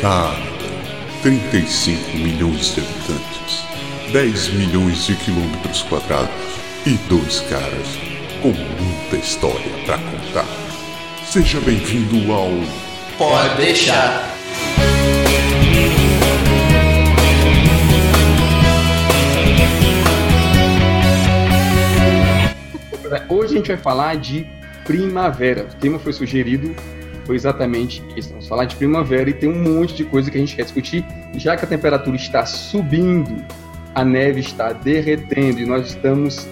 Cara, 35 milhões de habitantes, 10 milhões de quilômetros quadrados e dois caras com muita história para contar. Seja bem-vindo ao Pode deixar. Hoje a gente vai falar de primavera. O tema foi sugerido, foi exatamente isso. Vamos falar de primavera e tem um monte de coisa que a gente quer discutir, já que a temperatura está subindo, a neve está derretendo e nós estamos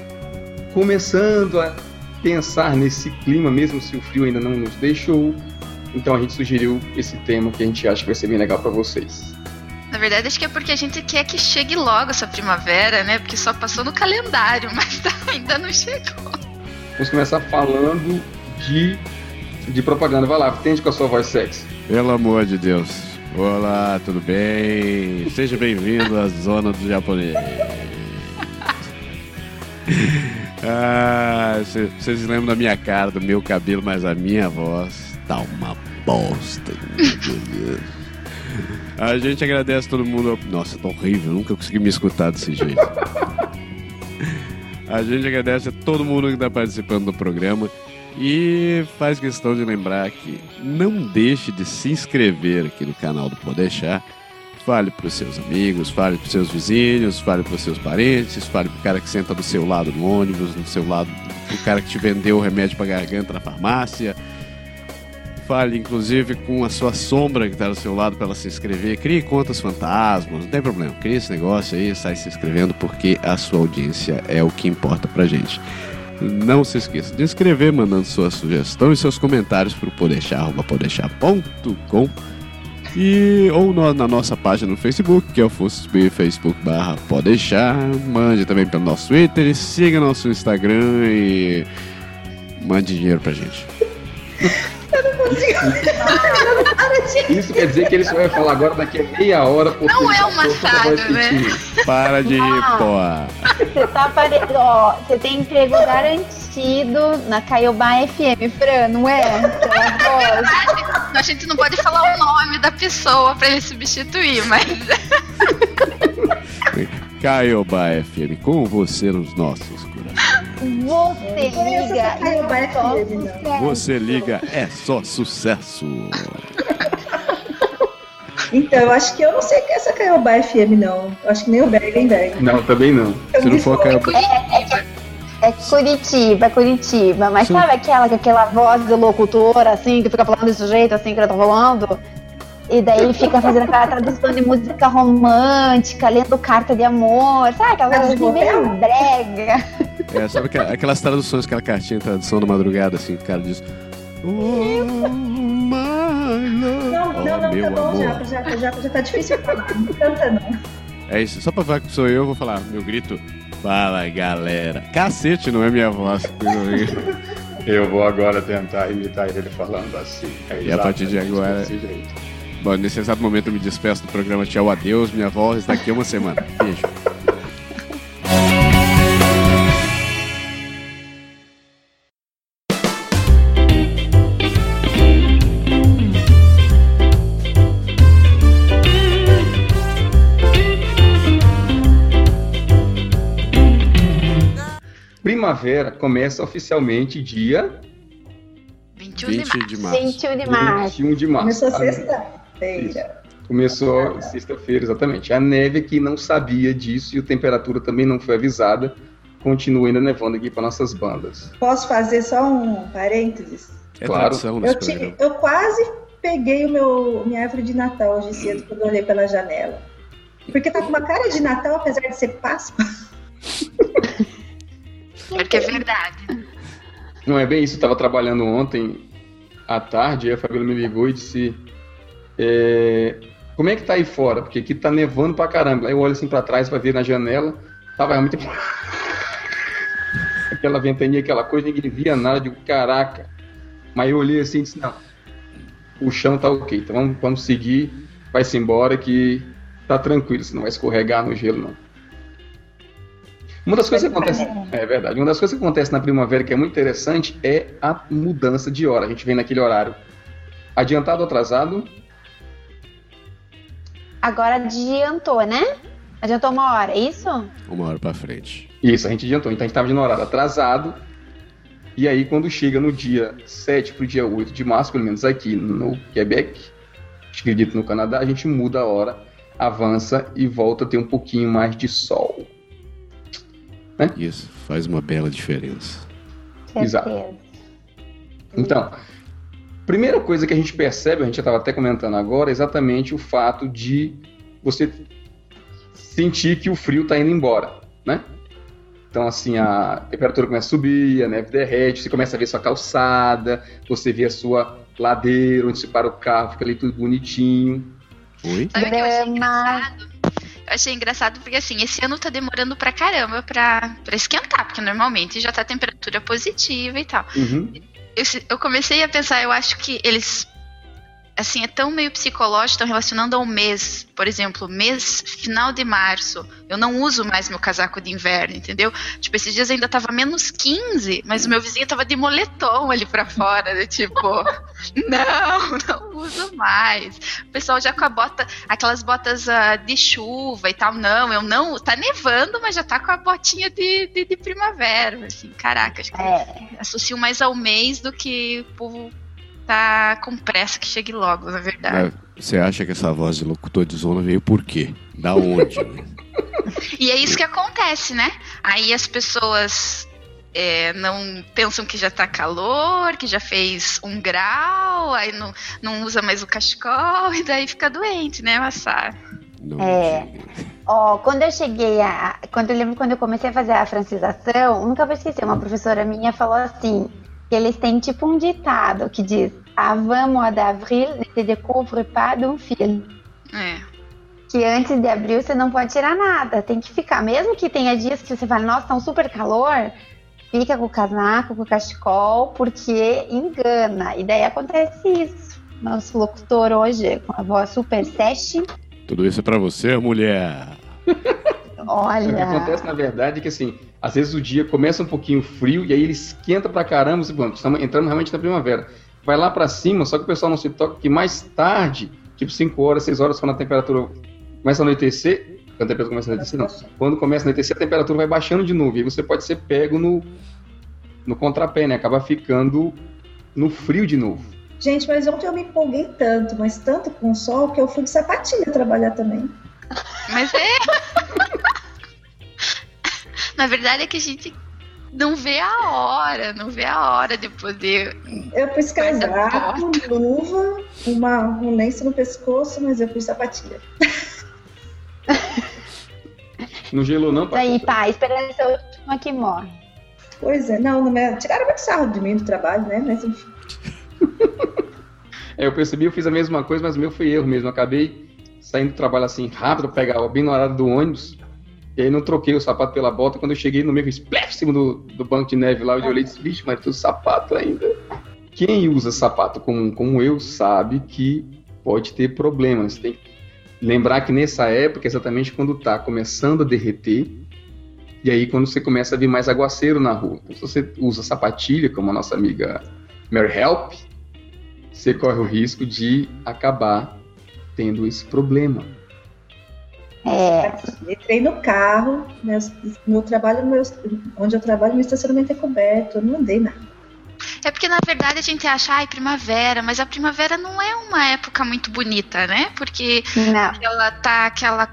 começando a pensar nesse clima, mesmo se o frio ainda não nos deixou. Então a gente sugeriu esse tema que a gente acha que vai ser bem legal para vocês. Na verdade, acho que é porque a gente quer que chegue logo essa primavera, né? Porque só passou no calendário, mas ainda não chegou. Vamos começar falando de, de propaganda. Vai lá, atende com a sua voz sexy. Pelo amor de Deus. Olá, tudo bem? Seja bem-vindo à zona do japonês. Ah, vocês lembram da minha cara, do meu cabelo, mas a minha voz tá uma bosta. A gente agradece todo mundo. Nossa, tá horrível, nunca consegui me escutar desse jeito. A gente agradece a todo mundo que está participando do programa e faz questão de lembrar que não deixe de se inscrever aqui no canal do Podeixar. Fale para os seus amigos, fale para os seus vizinhos, fale para os seus parentes, fale para o cara que senta do seu lado no ônibus, do seu lado, o cara que te vendeu o remédio para garganta na farmácia. Fale, inclusive, com a sua sombra que está do seu lado para ela se inscrever. Crie contas fantasmas, não tem problema. Crie esse negócio aí, sai se inscrevendo, porque a sua audiência é o que importa pra gente. Não se esqueça de inscrever, mandando sua sugestão e seus comentários para o podeixar.com e ou no, na nossa página no Facebook, que é o Facebook barra Podeixar. Mande também pelo nosso Twitter e siga nosso Instagram e mande dinheiro pra gente. Consigo. Isso quer dizer que ele só vai falar agora daqui a meia hora. porque Não é já um soltou a massado, voz né? Para de rir, Ah. pô. Você tá apare... ó, você tem emprego garantido na Caiobá FM, Fran, não é? Voz. A gente não pode falar o nome da pessoa para ele substituir, mas Caioba FM, com você nos nossos. Você conheço liga essa Caiobá e só sucesso. Você liga, é só sucesso. Então, eu acho que eu não sei que é essa Caiobá FM, não. Eu acho que nem o Berg, nem Berg. Não, também não. Eu Se não for fui. Caioba. É Curitiba, é Curitiba. Mas Sim. sabe aquela com aquela voz do locutor, assim, que fica falando desse jeito, assim, que eu tô falando? E daí fica fazendo aquela tradução de música romântica, lendo carta de amor, sabe? Aquela coisa assim, meio brega. É, sabe aquela- aquelas traduções, aquela cartinha de tradução da madrugada, assim, que o cara diz. Oh, my love. Não, oh, não, não, meu tá bom, amor. já, já, já, já tá difícil falar. Não canta, não. É isso, só pra falar que sou eu, eu vou falar, meu grito. Fala galera. Cacete, não é minha voz. Eu vou agora tentar imitar ele falando assim. É E a partir de agora-. Bom, nesse exato momento eu me despeço do programa Tchau, adeus. Minha voz daqui a uma semana. Beijo. Primavera começa oficialmente dia 21 de 20 março. de março. 21 de março. 21 de março. Começou sexta-feira. Começou sexta-feira, exatamente. A neve aqui não sabia disso e a temperatura também não foi avisada. Continua ainda nevando aqui para nossas bandas. Posso fazer só um parênteses? É Claro. nesse Eu, tive, eu quase peguei o meu, minha árvore de Natal hoje cedo quando eu olhei pela janela. Porque tá com uma cara de Natal, apesar de ser Páscoa. Porque é verdade. Não é bem isso, eu estava trabalhando ontem à tarde e a Fabiola me ligou e disse: é, Como é que tá aí fora? Porque aqui tá nevando pra caramba. Aí eu olho assim pra trás pra ver na janela, tava realmente. aquela ventania, aquela coisa, ninguém via nada. Eu digo, caraca. Mas eu olhei assim e disse: Não, o chão tá ok, então vamos, vamos seguir, vai-se embora que tá tranquilo, você não vai escorregar no gelo, não. Uma das coisas que acontece, é verdade, uma das coisas que acontece na primavera que é muito interessante é a mudança de hora. A gente vem naquele horário adiantado ou atrasado, Agora adiantou, né? Adiantou uma hora, é isso? Uma hora pra frente. Isso, a gente adiantou. Então a gente estava de horário atrasado. E aí, quando chega no dia 7 pro dia 8 de março, pelo menos aqui no Quebec, acredito no Canadá, a gente muda a hora, avança e volta a ter um pouquinho mais de sol. Isso, faz uma bela diferença. Exato. Então, primeira coisa que a gente percebe, a gente já estava até comentando agora, é exatamente o fato de você sentir que o frio está indo embora, né? Então, assim, a temperatura começa a subir, a neve derrete, você começa a ver sua calçada, você vê a sua ladeira, onde você para o carro, fica ali tudo bonitinho. Oi? Sabe o que eu achei engraçado? Achei engraçado porque, assim, esse ano tá demorando pra caramba pra, pra esquentar, porque normalmente já tá temperatura positiva e tal. Uhum. Eu, eu comecei a pensar, eu acho que eles. Assim, é tão meio psicológico, estão relacionando ao mês. Por exemplo, mês final de março. Eu não uso mais meu casaco de inverno, entendeu? Tipo, esses dias ainda tava menos 15, mas o meu vizinho tava de moletom ali pra fora. né? Tipo, não, não uso mais. O pessoal já com a bota, aquelas botas ah, de chuva e tal. Não, eu não. Tá nevando, mas já tá com a botinha de, de, de primavera. Assim, caraca, acho que É, associo mais ao mês do que o povo tá com pressa que chegue logo, na verdade. Mas Você acha que essa voz de locutor de zona veio por quê? Da onde? E é isso que acontece, né? Aí as pessoas é, não pensam que já tá calor, que já fez um grau, aí não, não usa mais o cachecol e daí fica doente, né, Massar? É. Ó, quando eu cheguei a. Quando eu lembro quando eu comecei a fazer a francização, nunca vou esquecer, uma professora minha falou assim: que eles têm tipo um ditado que diz Avant mois d'avril ne se découvre pas d'un fil. É. Que antes de abril você não pode tirar nada, tem que ficar. Mesmo que tenha dias que você fala, nossa, tá um super calor, fica com o casaco, com o cachecol, porque engana. E daí acontece isso. Nosso locutor hoje, com a voz super session, Tudo isso é pra você, mulher. O que olha. acontece, na verdade, é que assim, às vezes o dia começa um pouquinho frio e aí ele esquenta pra caramba, você, bom, estamos entrando realmente na primavera. Vai lá pra cima, só que o pessoal não se toca que mais tarde, tipo 5 horas, 6 horas, quando a temperatura começa a anoitecer, quando a temperatura começa a anoitecer, não. Quando começa a anoitecer, a temperatura vai baixando de novo, e aí você pode ser pego no, no contrapé, né? Acaba ficando no frio de novo. Gente, mas ontem eu me empolguei tanto, mas tanto com o sol, que eu fui de sapatilha trabalhar também. Mas é. Na verdade é que a gente não vê a hora, não vê a hora de poder. Eu pus casaco, luva, uma, um lenço no pescoço, mas eu pus sapatilha. Não gelou não, pai? pá, esperança é a última que morre. Pois é, não, não me... tiraram muito sarro de mim do trabalho, né? Mas enfim. É, eu percebi, eu fiz a mesma coisa, mas o meu foi erro mesmo. Eu acabei saindo do trabalho assim rápido, pegava bem no horário do ônibus, e aí não troquei o sapato pela bota. Quando eu cheguei no meio, fiz cima do, do banco de neve lá, eu olhei e disse, bicho, mas tudo sapato ainda. Quem usa sapato como, como eu sabe que pode ter problemas. Tem que lembrar que nessa época, exatamente quando tá começando a derreter, e aí quando você começa a ver mais aguaceiro na rua. Então, se você usa sapatilha, como a nossa amiga Mary Help, você corre o risco de acabar tendo esse problema. É, Entrei no carro, meus- meu trabalho, meu, onde eu trabalho, meu estacionamento é coberto, eu não andei nada. É porque na verdade a gente acha, ai, primavera, mas a primavera não é uma época muito bonita, né? Porque não. ela tá aquela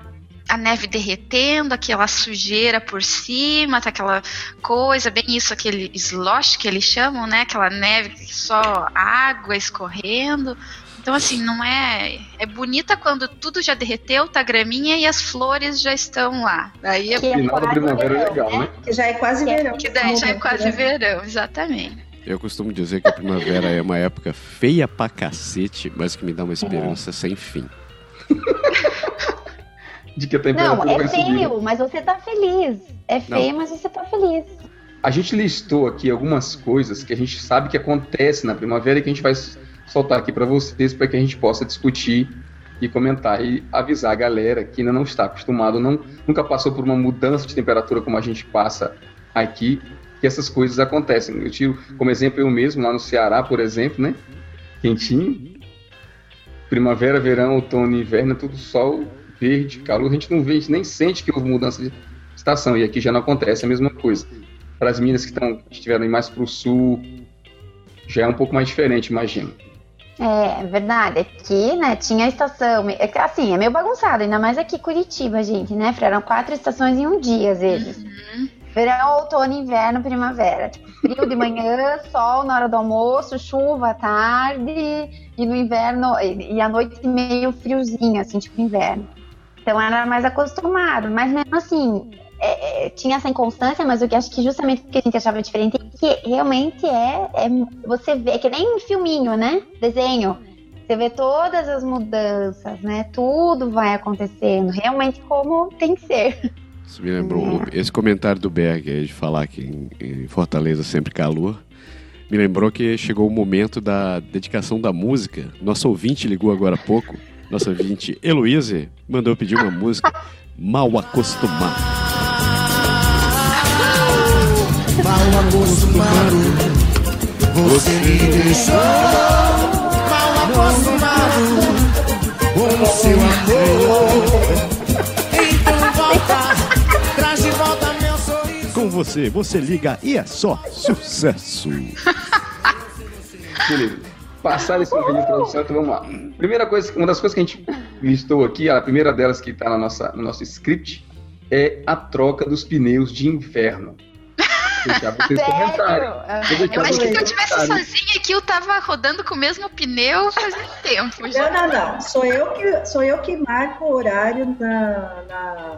a neve derretendo, aquela sujeira por cima, tá aquela coisa, bem isso, aquele slosh que eles chamam, né? Aquela neve que só água escorrendo. Então, assim, não é. É bonita quando tudo já derreteu, tá graminha e as flores já estão lá. Daí é Que é Final da quase primavera é verão, legal, né? Que já é quase Que é- verão. que daí já é quase né? verão, exatamente. Eu costumo dizer que a primavera é uma época feia pra cacete, mas que me dá uma esperança sem fim. De que a temperatura Não, é vai subir. feio, mas você tá feliz. É feio, mas você tá feliz. A gente listou aqui algumas coisas que a gente sabe que acontece na primavera e que a gente vai soltar aqui para vocês para que a gente possa discutir e comentar e avisar a galera que ainda não está acostumado, não, nunca passou por uma mudança de temperatura como a gente passa aqui, que essas coisas acontecem. Eu tiro como exemplo eu mesmo lá no Ceará, por exemplo, né? Quentinho. primavera, verão, outono e inverno, é tudo sol, verde, calor. A gente não vê, a gente nem sente que houve mudança de estação. E aqui já não acontece a mesma coisa. Para as minas que estão, estiveram mais para o sul, já é um pouco mais diferente, imagino. É, verdade. Aqui, né, tinha a estação. É que, assim, é meio bagunçado, ainda mais aqui Curitiba, gente, né? Eram quatro estações em um dia, às vezes. Uhum. Verão, outono, inverno, primavera. Tipo, frio de manhã, sol na hora do almoço, chuva à tarde, e no inverno, e, e à noite meio friozinho, assim, tipo inverno. Então era mais acostumado, mas mesmo assim, é, é, tinha essa inconstância, mas o que acho que justamente o que a gente achava diferente é que realmente é, é você vê, é que nem filminho, né? Desenho. Você vê todas as mudanças, né? Tudo vai acontecendo, realmente como tem que ser. Isso me lembrou esse comentário do Berg de falar que em, em Fortaleza sempre calor. Me lembrou que chegou o momento da dedicação da música. Nosso ouvinte ligou agora há pouco. Nossa ouvinte Heloíse mandou pedir uma música mal acostumado. Mal acostumado. Você me deixou mal acostumado com o seu amor. Então volta, traz de volta meu sorriso. Com você, você liga e é só sucesso. Beleza. Passar esse vídeo de introdução, então vamos lá. Primeira coisa, uma das coisas que a gente listou aqui, a primeira delas que está no nosso script, é a troca dos pneus de inverno. Vocês comentarem. Deixar Eu acho que se eu tivesse sozinha aqui, eu tava rodando com o mesmo pneu fazia tempo Não, já. não, não. Sou eu que, sou eu que marco o horário na. na,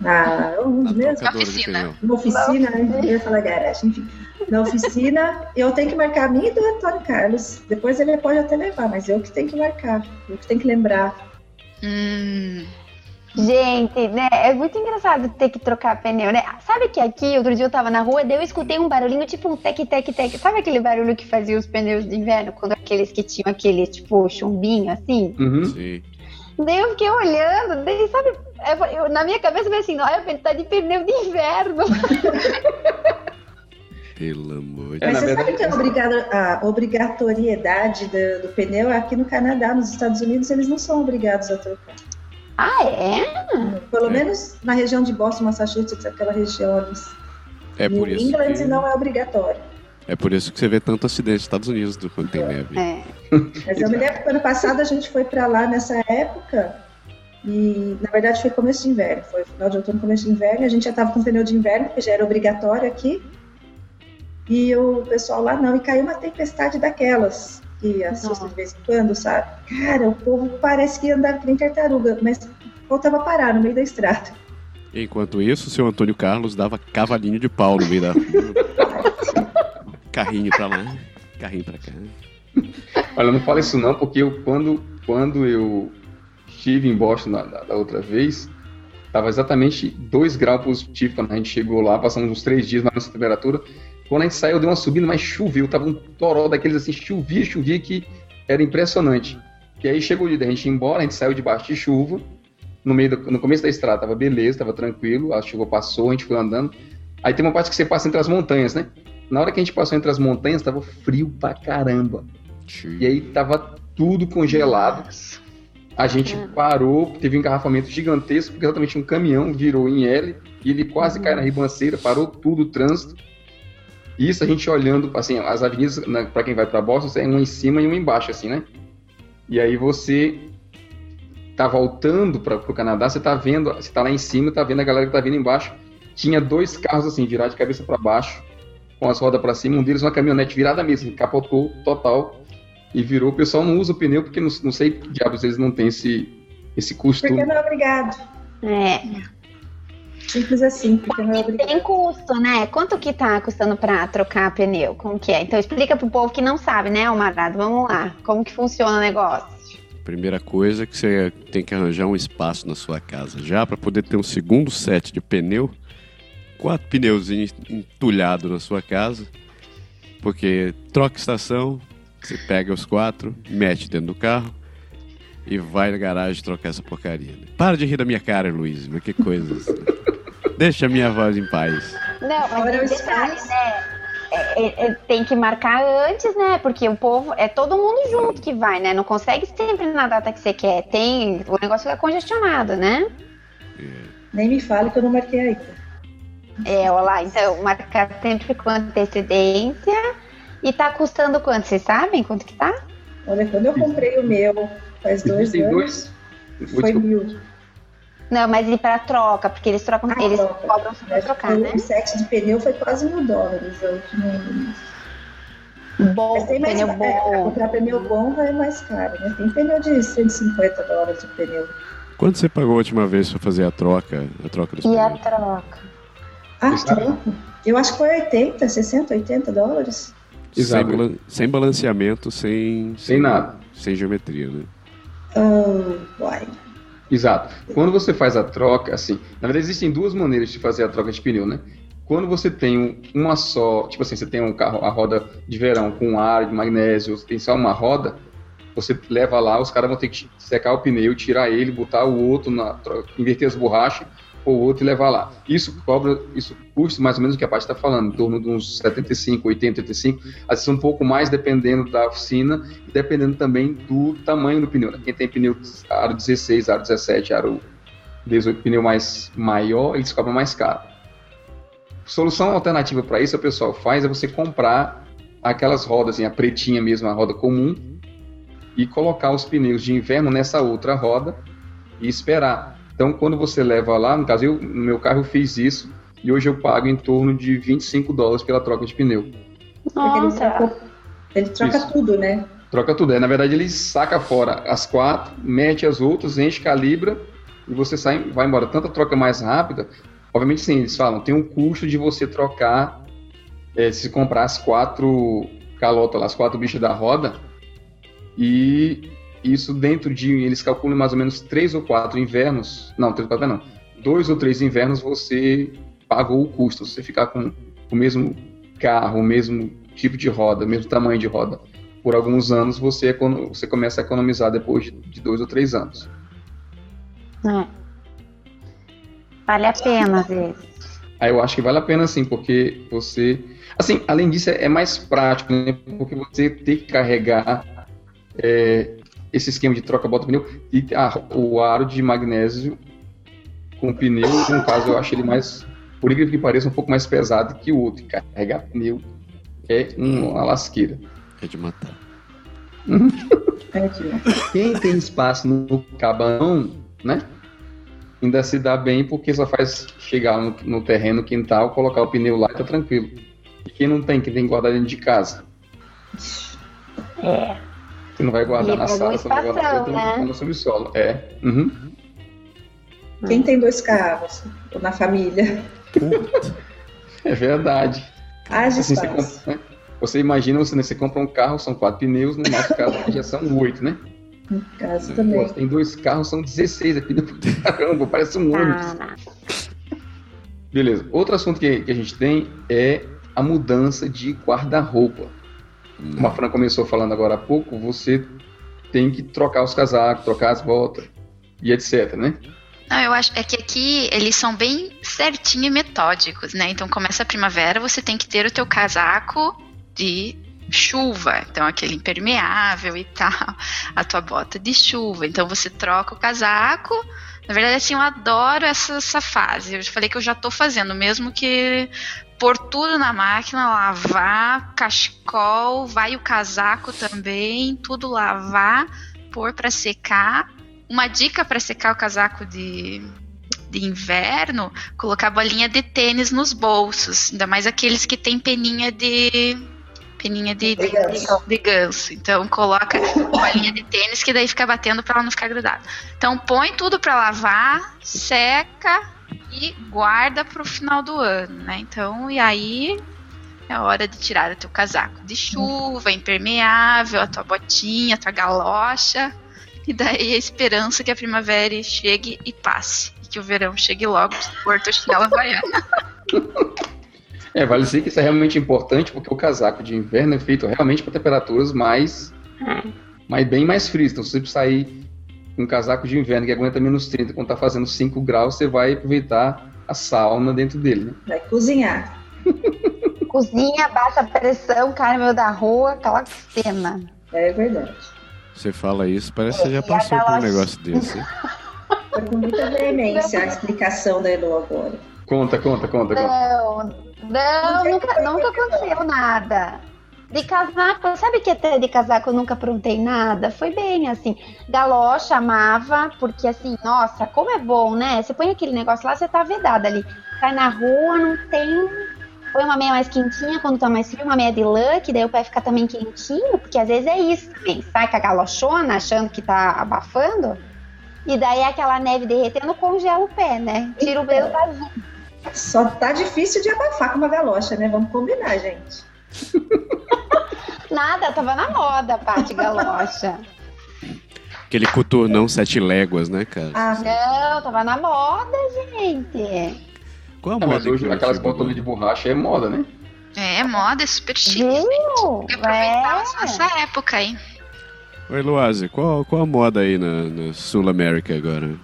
na onde Na mesmo? de Oficina. Na oficina, né? Eu ia falar garagem, enfim. Na oficina, eu tenho que marcar a minha e do Antônio Carlos. Depois ele pode até levar, mas eu que tenho que marcar. Eu que tenho que lembrar. Hum, Gente, né? É muito engraçado ter que trocar pneu, né? Sabe que aqui, outro dia eu tava na rua, daí eu escutei um barulhinho, tipo um tec, tec, tec. Sabe aquele barulho que fazia os pneus de inverno? Quando aqueles que tinham aquele, tipo, chumbinho, assim? Uhum. Sim. Daí eu fiquei olhando, daí, sabe? eu- eu- na minha cabeça foi assim, olha, ele tá de pneu de inverno. Pelo amor de É, Mas na você verdade, sabe que a, obrigado- a obrigatoriedade do, do pneu aqui no Canadá, nos Estados Unidos, eles não são obrigados a trocar. Ah, é? Pelo É. menos na região de Boston, Massachusetts, aquela região ali. É por isso England que, não é obrigatório. é por isso que você vê tanto acidente nos Estados Unidos do quando tem neve. É. Mas eu me lembro que ano passado a gente foi pra lá nessa época e, na verdade, foi começo de inverno. Foi final de outono, começo de inverno. A gente já tava com pneu de inverno, que já era obrigatório aqui. E o pessoal lá não. E caiu uma tempestade daquelas que assusta de vez em quando, sabe? Cara, o povo parece que andava que nem tartaruga, mas voltava a parar no meio da estrada. Enquanto isso, o seu Antônio Carlos dava cavalinho de pau no meio da. Carrinho pra lá, carrinho pra cá. Olha, não fala isso não, porque eu, quando, quando eu estive em Boston da, da- outra vez, estava exatamente 2 graus positivo quando a gente chegou lá, passamos uns três dias na nossa temperatura. Quando a gente saiu, deu uma subida, mas choveu, tava um toró daqueles assim, chovia, chovia, que era impressionante. E aí chegou o dia da gente ir embora, a gente saiu debaixo de chuva, no meio do- no começo da estrada tava beleza, tava tranquilo, a chuva passou, a gente foi andando. Aí tem uma parte que você passa entre as montanhas, né? Na hora que a gente passou entre as montanhas, tava frio pra caramba. E aí tava tudo congelado. A gente parou, teve um engarrafamento gigantesco, porque exatamente um caminhão virou em L e ele quase cai na ribanceira, parou tudo o trânsito. Isso a gente olhando, assim, as avenidas, para quem vai para Boston, é uma em cima e uma embaixo, assim, né? E aí você tá voltando para o Canadá, você tá vendo, você tá lá em cima, tá vendo a galera que tá vindo embaixo. Tinha dois carros assim, virados de cabeça para baixo, com as rodas para cima, um deles uma caminhonete virada mesmo, capotou total e virou. O pessoal não usa o pneu porque não, não sei que diabos eles não têm esse, esse custo. Porque não é obrigado. É. Simples assim, porque não é obrigado. tem custo, né? Quanto que tá custando pra trocar pneu? Como que é? Então explica pro povo que não sabe, né, Almarado? Vamos lá. Como que funciona o negócio? Primeira coisa é que você tem que arranjar um espaço na sua casa já para poder ter um segundo set de pneu, quatro pneuzinhos entulhados na sua casa, porque troca estação, você pega os quatro, mete dentro do carro e vai na garagem trocar essa porcaria. né? Para de rir da minha cara, Luiz, mas que coisa. Deixa a minha voz em paz. Não, mas Agora tem detalhe, né? é, é, é, tem que marcar antes, né? Porque o povo é todo mundo junto que vai, né? Não consegue sempre na data que você quer. Tem o negócio fica congestionado, né? Nem me fale que eu não marquei ainda. É, olha lá, então marcar sempre com antecedência. E tá custando quanto? Vocês sabem quanto que tá? Olha, quando eu comprei o meu, faz dois anos, dois. foi mil. Não, mas e para troca? Porque eles trocam, Ah, eles troca. cobram só pra trocar, né? Um set de pneu foi quase mil dólares. Eu não- Bom, Mas tem mais, pneu é, bom. comprar pneu bom é mais caro, né? Tem pneu de 150 dólares o pneu. Quanto você pagou a última vez pra fazer a troca? A troca dos E a pneus? troca? Ah, troco. Eu acho que foi 80, 60, 80 dólares. Sem, sem balanceamento, sem, Sem nada. Sem geometria, né? Oh, uai. Exato. Quando você faz a troca, assim, na verdade existem duas maneiras de fazer a troca de pneu, né? Quando você tem um- uma só, tipo assim, você tem um carro, a roda de verão com ar de magnésio, tem só uma roda, você leva lá, os caras vão ter que secar o pneu, tirar ele, botar o outro na, inverter as borrachas, pôr o outro e levar lá. Isso cobra, isso custa mais ou menos o que a parte está falando, em torno de uns 75, 80, 85, às vezes um pouco mais dependendo da oficina e dependendo também do tamanho do pneu. né? Quem tem pneu aro 16, aro 17, aro 18, pneu mais maior, eles cobram mais caro. Solução alternativa para isso, o pessoal faz é você comprar aquelas rodas, assim, a pretinha mesmo, a roda comum, e colocar os pneus de inverno nessa outra roda e esperar. Então, quando você leva lá, no caso, eu, no meu carro eu fiz isso, e hoje eu pago em torno de 25 dólares pela troca de pneu. Porque ele Nossa, troca, ele troca tudo, né? Troca tudo. É, na verdade, ele saca fora as quatro, mete as outras, enche, calibra e você sai, vai embora. Tanta troca mais rápida. Obviamente, sim, eles falam, tem um custo de você trocar, é, se comprar as quatro calotas, lá, as quatro bichas da roda. E isso dentro de. Eles calculam mais ou menos três ou quatro invernos. Não, três ou quatro não. Dois ou três invernos você pagou o custo. Você ficar com o mesmo carro, o mesmo tipo de roda, o mesmo tamanho de roda por alguns anos, você, você começa a economizar depois de, dois ou três anos. é. Vale a pena, às vezes. Eu acho que vale a pena sim, porque você. Assim, além disso, é é mais prático, né? Porque você tem que carregar é, esse esquema de troca bota pneu e ah, o aro de magnésio com pneu, no caso, eu acho ele mais, por incrível que pareça, um pouco mais pesado que o outro. Carregar pneu é uma lasqueira. É de matar. É. Quem tem espaço no cabanão, né? Ainda se dá bem porque só faz chegar no, no terreno, quintal, colocar o pneu lá e tá tranquilo. E quem não tem, quem tem que guardar dentro de casa. É. Você não vai guardar E na sala, você vai guardar né? no subsolo. É. Uhum. Quem tem dois carros na família? É verdade. Haja Assim, você, compra, né? você imagina, você, né, você compra um carro, são quatro pneus, no nosso caso já são oito, né? No caso Pô, também. tem dois carros, são 16 aqui. Caramba, parece um ônibus. Ah. Beleza. Outro assunto que, que a gente tem é a mudança de guarda-roupa. Como a Fran começou falando agora há pouco, você tem que trocar os casacos, trocar as botas e etc, né? Não, eu acho é que aqui eles são bem certinho e metódicos, né? Então começa a primavera, você tem que ter o teu casaco de chuva, então aquele impermeável e tal, a tua bota de chuva. Então você troca o casaco. Na verdade, assim, eu adoro essa, essa fase. Eu falei que eu já tô fazendo, mesmo que pôr tudo na máquina, lavar, cachecol, vai o casaco também, tudo lavar, pôr para secar. Uma dica para secar o casaco de, de inverno, colocar bolinha de tênis nos bolsos, ainda mais aqueles que tem peninha de peninha de, de, De ganso. de ganso. Então coloca bolinha de tênis que daí fica batendo para ela não ficar grudada. Então põe tudo para lavar, seca e guarda para o final do ano, né? Então e aí é hora de tirar o teu casaco de chuva, impermeável, a tua botinha, a tua galocha. E daí a esperança que a primavera chegue e passe. E que o verão chegue logo tua chinela havaiana. É, vale dizer que isso é realmente importante porque o casaco de inverno é feito realmente para temperaturas mais, mais bem mais frias. Então, se você sair um casaco de inverno que aguenta menos 30 quando tá fazendo 5 graus, você vai aproveitar a sauna dentro dele, né? Vai cozinhar. cozinha, baixa pressão, no meio da rua, aquela cena. É verdade. Você fala isso, parece que você já É, passou por um negócio desse. Foi com muita veemência a explicação da Elo agora. Conta, conta, conta. conta. Não, não, nunca, nunca aconteceu nada. De casaco, sabe que até de casaco eu nunca aprontei nada? Foi bem assim. Galocha amava, porque assim, nossa, como é bom, né? Você põe aquele negócio lá, você tá vedada ali. Sai na rua, não tem. Põe uma meia mais quentinha quando tá mais frio, uma meia de lã, que daí o pé fica também quentinho, porque às vezes é isso também. Sai com a galochona achando que tá abafando, e daí aquela neve derretendo congela o pé, né? Tira o dedo da Só tá difícil de abafar com uma galocha, né? Vamos combinar, gente. Nada, tava na moda, Paty Galocha. Aquele coturnão sete léguas, né, cara? Ah, Não, tava na moda, gente. Qual é a moda mas hoje que aquelas botonas de borracha é moda, né? É, moda, é super chique. Viu? Tem que aproveitar É. essa época aí. Oi, Luazi, qual, qual a moda aí na, na Sul América agora?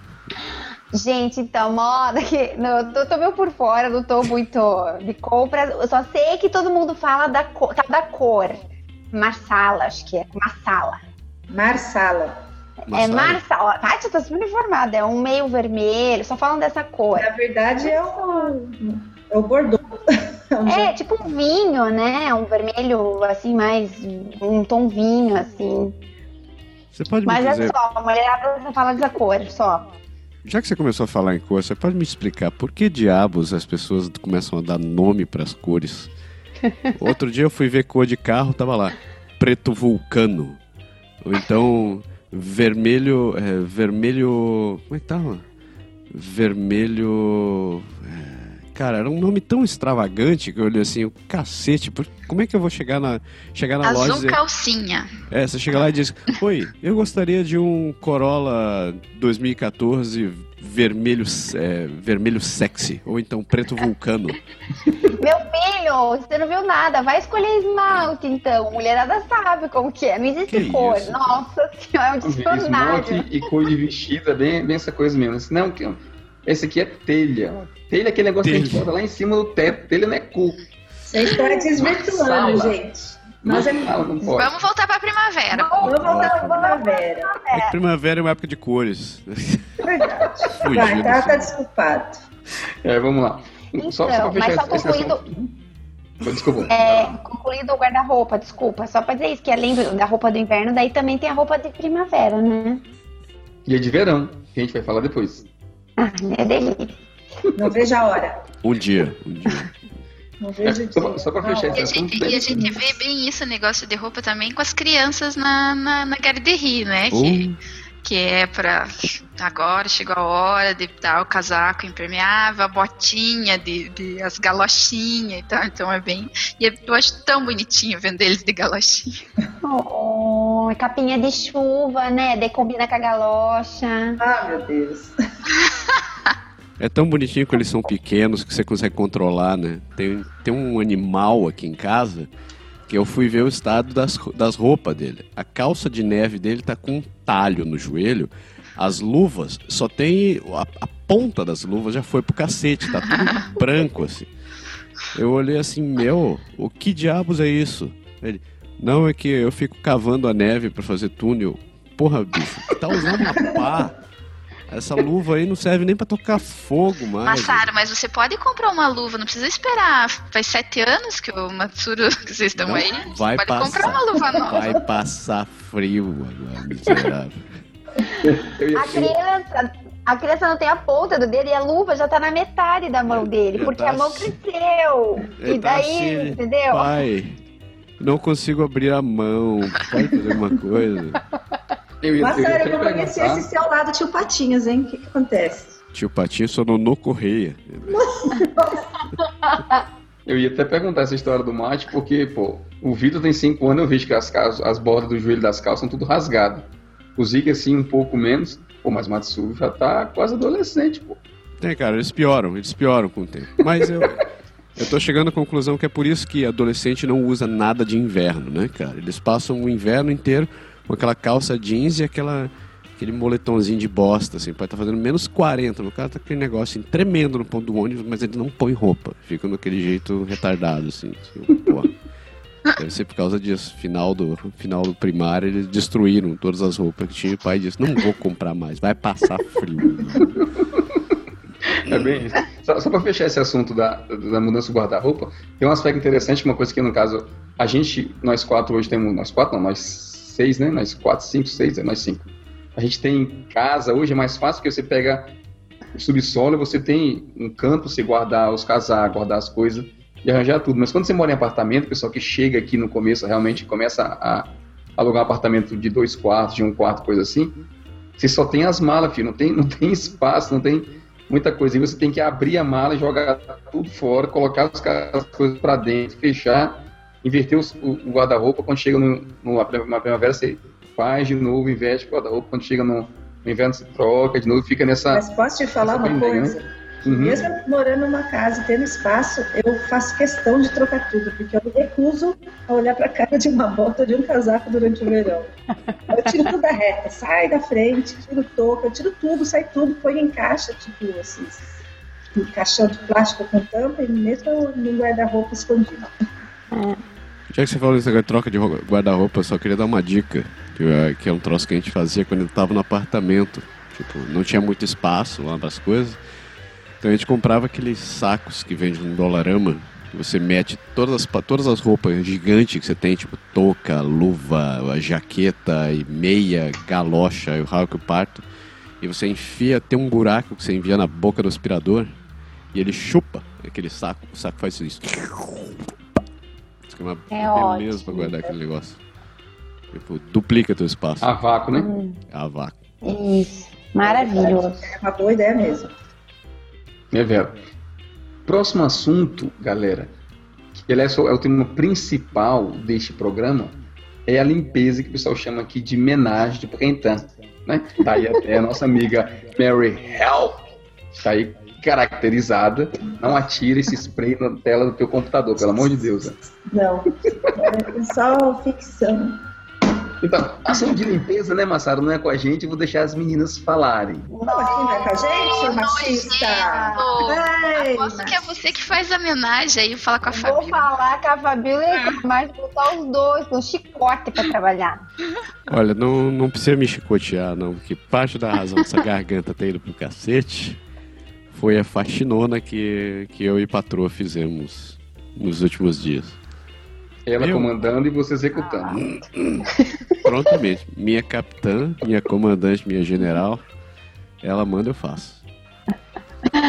Gente, então, moda que. Não, eu tô, meio por fora, não tô muito de compras. Eu só sei que todo mundo fala da cor, tá, da cor. Marsala, acho que é. Marsala. Marsala. É Marsala. Eu tô super informada. É um meio vermelho, só falam dessa cor. Na verdade, é o, é o Bordeaux. um É, tipo um vinho, né? Um vermelho, assim, mais. Um tom vinho, assim. Você pode me Mas é dizer, só, a mulherada só fala dessa cor, só. Já que você começou a falar em cor, você pode me explicar por que diabos as pessoas começam a dar nome para as cores? Outro dia eu fui ver cor de carro, tava lá, preto vulcano. Ou então, vermelho. é, vermelho. Como é que tava? Vermelho. é, Cara, era um nome tão extravagante que eu olhei assim, o cacete, por- como é que eu vou chegar na, chegar na loja e Azul calcinha. É, você chega lá e diz: Oi, eu gostaria de um Corolla 2014 vermelho, é, vermelho sexy, ou então preto vulcano. Meu filho, você não viu nada, vai escolher esmalte então. Mulherada sabe como que é, não existe Que cor. isso? Nossa senhora, é um dicionário. Esmalte e cor de vestido é bem, bem essa coisa mesmo. Não, que- esse aqui é telha. Telha é aquele negócio que a gente Telha. bota lá em cima do teto. Telha não é cor. Você está desvirtuando, Marsala. gente. Nós é Não fala, não pode. Vamos voltar pra primavera. Vamos voltar para primavera. É primavera é uma época de cores. Verdade. Fugiu Vai, tá, tá desculpado. É, vamos lá. Então, só, só pra mas fechar só esse concluindo- assunto. Desculpa. É, concluído o guarda-roupa, desculpa. Só pra dizer isso, que além do- da roupa do inverno, daí também tem a roupa de primavera, né? E é de verão, que a gente vai falar depois. Ah, é delícia. Não vejo a hora. Um dia, um dia. Não É, vejo o só, dia. só pra fechar E assunto. gente, e a gente vê bem isso, negócio de roupa também, com as crianças na, na, na garderie, né? Que, que é pra. Agora chegou a hora de dar o casaco impermeável, a botinha, de, de as galochinhas e tal. Então é bem. E eu acho tão bonitinho vendo eles de galochinha. Oh, capinha de chuva, né? Daí combina com a galocha. Ah, meu Deus. É tão bonitinho que eles são pequenos que você consegue controlar, né? Tem, tem um animal aqui em casa que eu fui ver o estado das, das roupas dele. A calça de neve dele tá com um talho no joelho. As luvas, só tem. A, a ponta das luvas já foi pro cacete, tá tudo branco assim. Eu olhei assim, meu, o que diabos é isso? Ele, não, é que eu fico cavando a neve pra fazer túnel. Porra, bicho, tá usando uma pá. Essa luva aí não serve nem pra tocar fogo mais. Massaro, mas você pode comprar uma luva, não precisa esperar. Faz sete anos que o Matsuro, que vocês estão Não, aí. vai pode passar. comprar uma luva nova. Vai passar frio agora, miserável. A criança, a criança não tem a ponta do dedo e a luva já tá na metade da mão dele, Ele porque tá a mão cresceu. E tá daí, assim, entendeu? Pai, não consigo abrir a mão. Pode fazer alguma coisa? Eu ia- eu Massara, até eu não conheci perguntar- esse seu lado, tio Patinhas, hein? O que, que acontece? Tio Patinho sononou Correia. Eu ia até perguntar essa história do mate, porque, pô, o Vitor tem 5 anos, eu vejo que as, calças- as bordas do joelho das calças são tudo rasgadas. O Zika, assim, um pouco menos. Pô, mas o Matsuru já tá quase adolescente, pô. Tem, cara, eles pioram, eles pioram com o tempo. Mas eu, eu tô chegando à conclusão que é por isso que adolescente não usa nada de inverno, né, cara? Eles passam o inverno inteiro com aquela calça jeans e aquela aquele moletomzinho de bosta, assim, pode estar fazendo menos 40, o cara tá aquele negócio assim, tremendo no ponto do ônibus, mas ele não põe roupa, fica naquele jeito retardado, assim, assim pô. Deve ser por causa disso. Final do, final do primário, eles destruíram todas as roupas que tinha. E o pai disse: Não vou comprar mais, vai passar frio. É bem isso. Só, só para fechar esse assunto da, da mudança do guarda-roupa, tem um aspecto interessante, uma coisa que, no caso, a gente, nós quatro hoje temos. Nós quatro, não, nós seis, né? Nós quatro, cinco, seis, é nós cinco. A gente tem casa, hoje é mais fácil porque você pega o subsolo, você tem um canto você guardar os casacos, guardar as coisas e arranjar tudo. Mas quando você mora em apartamento, o pessoal que chega aqui no começo realmente começa a alugar um apartamento de dois quartos, de um quarto, coisa assim, você só tem as malas, filho, não tem, não tem espaço, não tem muita coisa. E você tem que abrir a mala jogar tudo fora, colocar as coisas para dentro, fechar, inverter os, o, o guarda-roupa. Quando chega no, no, na primavera, você faz de novo, investe o guarda-roupa. Quando chega no, no inverno, você troca de novo, fica nessa. Mas posso te falar uma coisa? Né? Uhum. Mesmo morando numa casa e tendo espaço, eu faço questão de trocar tudo, porque eu me recuso a olhar para a cara de uma bota de um casaco durante o verão. Eu tiro tudo da reta, sai da frente, tiro touca, tiro tudo, sai tudo, põe em caixa, tipo assim, um caixão de plástico com tampa e mesmo no guarda-roupa escondido. Já que você falou desse troca de guarda-roupa, eu só queria dar uma dica, que, é, é um troço que a gente fazia quando estava no apartamento. Tipo, não tinha muito espaço lá para as coisas. Então a gente comprava aqueles sacos que vende no Dolarama. Você mete todas as, todas as roupas gigantes que você tem, tipo touca, luva, jaqueta e meia, galocha e o raio que eu parto. E você enfia, tem um buraco que você envia na boca do aspirador e ele chupa aquele saco. O saco faz isso. Isso é uma é beleza pra guardar aquele negócio. Tipo, duplica teu espaço. A vácuo, né? Hum. A vácuo. Isso. Maravilhoso. É uma boa ideia mesmo. É Vera. Próximo assunto, galera, que aliás é o tema principal deste programa, é a limpeza que o pessoal chama aqui de menagem de printemps. Né? Tá aí até a nossa amiga Mary Hell, tá aí caracterizada. Não atira esse spray na tela do teu computador, pelo amor de Deus. Né? Não, é só ficção. Então, assunto de limpeza, né, Massaro? Não é com a gente, eu vou deixar as meninas falarem. Não, aqui não é com a gente, seu machista? Aposto que é você que faz a homenagem aí, fala com a Fabíola. Vou falar com a Fabíola e mais botar os dois no chicote pra trabalhar. Olha, não, não precisa me chicotear, não, porque parte da razão dessa garganta ter ido pro cacete foi a faxinona que, que eu e patroa fizemos nos últimos dias. Ela eu? comandando e você executando. Prontamente. Minha capitã, minha comandante, minha general, ela manda, eu faço.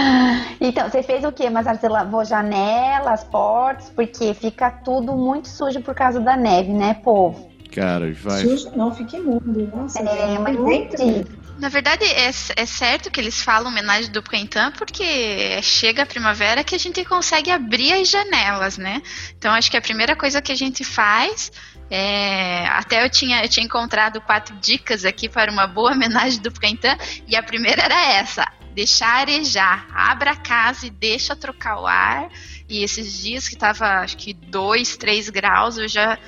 Então, você fez o quê? Mas você lavou janelas, portas, porque fica tudo muito sujo por causa da neve, né, povo? Cara, vai. Sujo não, fica imundo. Nossa, é, mas muito. Na verdade, é, é certo que eles falam homenagem do printemps, porque chega a primavera que a gente consegue abrir as janelas, né? Então, acho que a primeira coisa que a gente faz é, até eu tinha, eu tinha encontrado quatro dicas aqui para uma boa homenagem do printemps, e a primeira era essa: deixar arejar. Abra a casa e deixa trocar o ar. E esses dias que tava, acho que 2, 3 graus, eu já,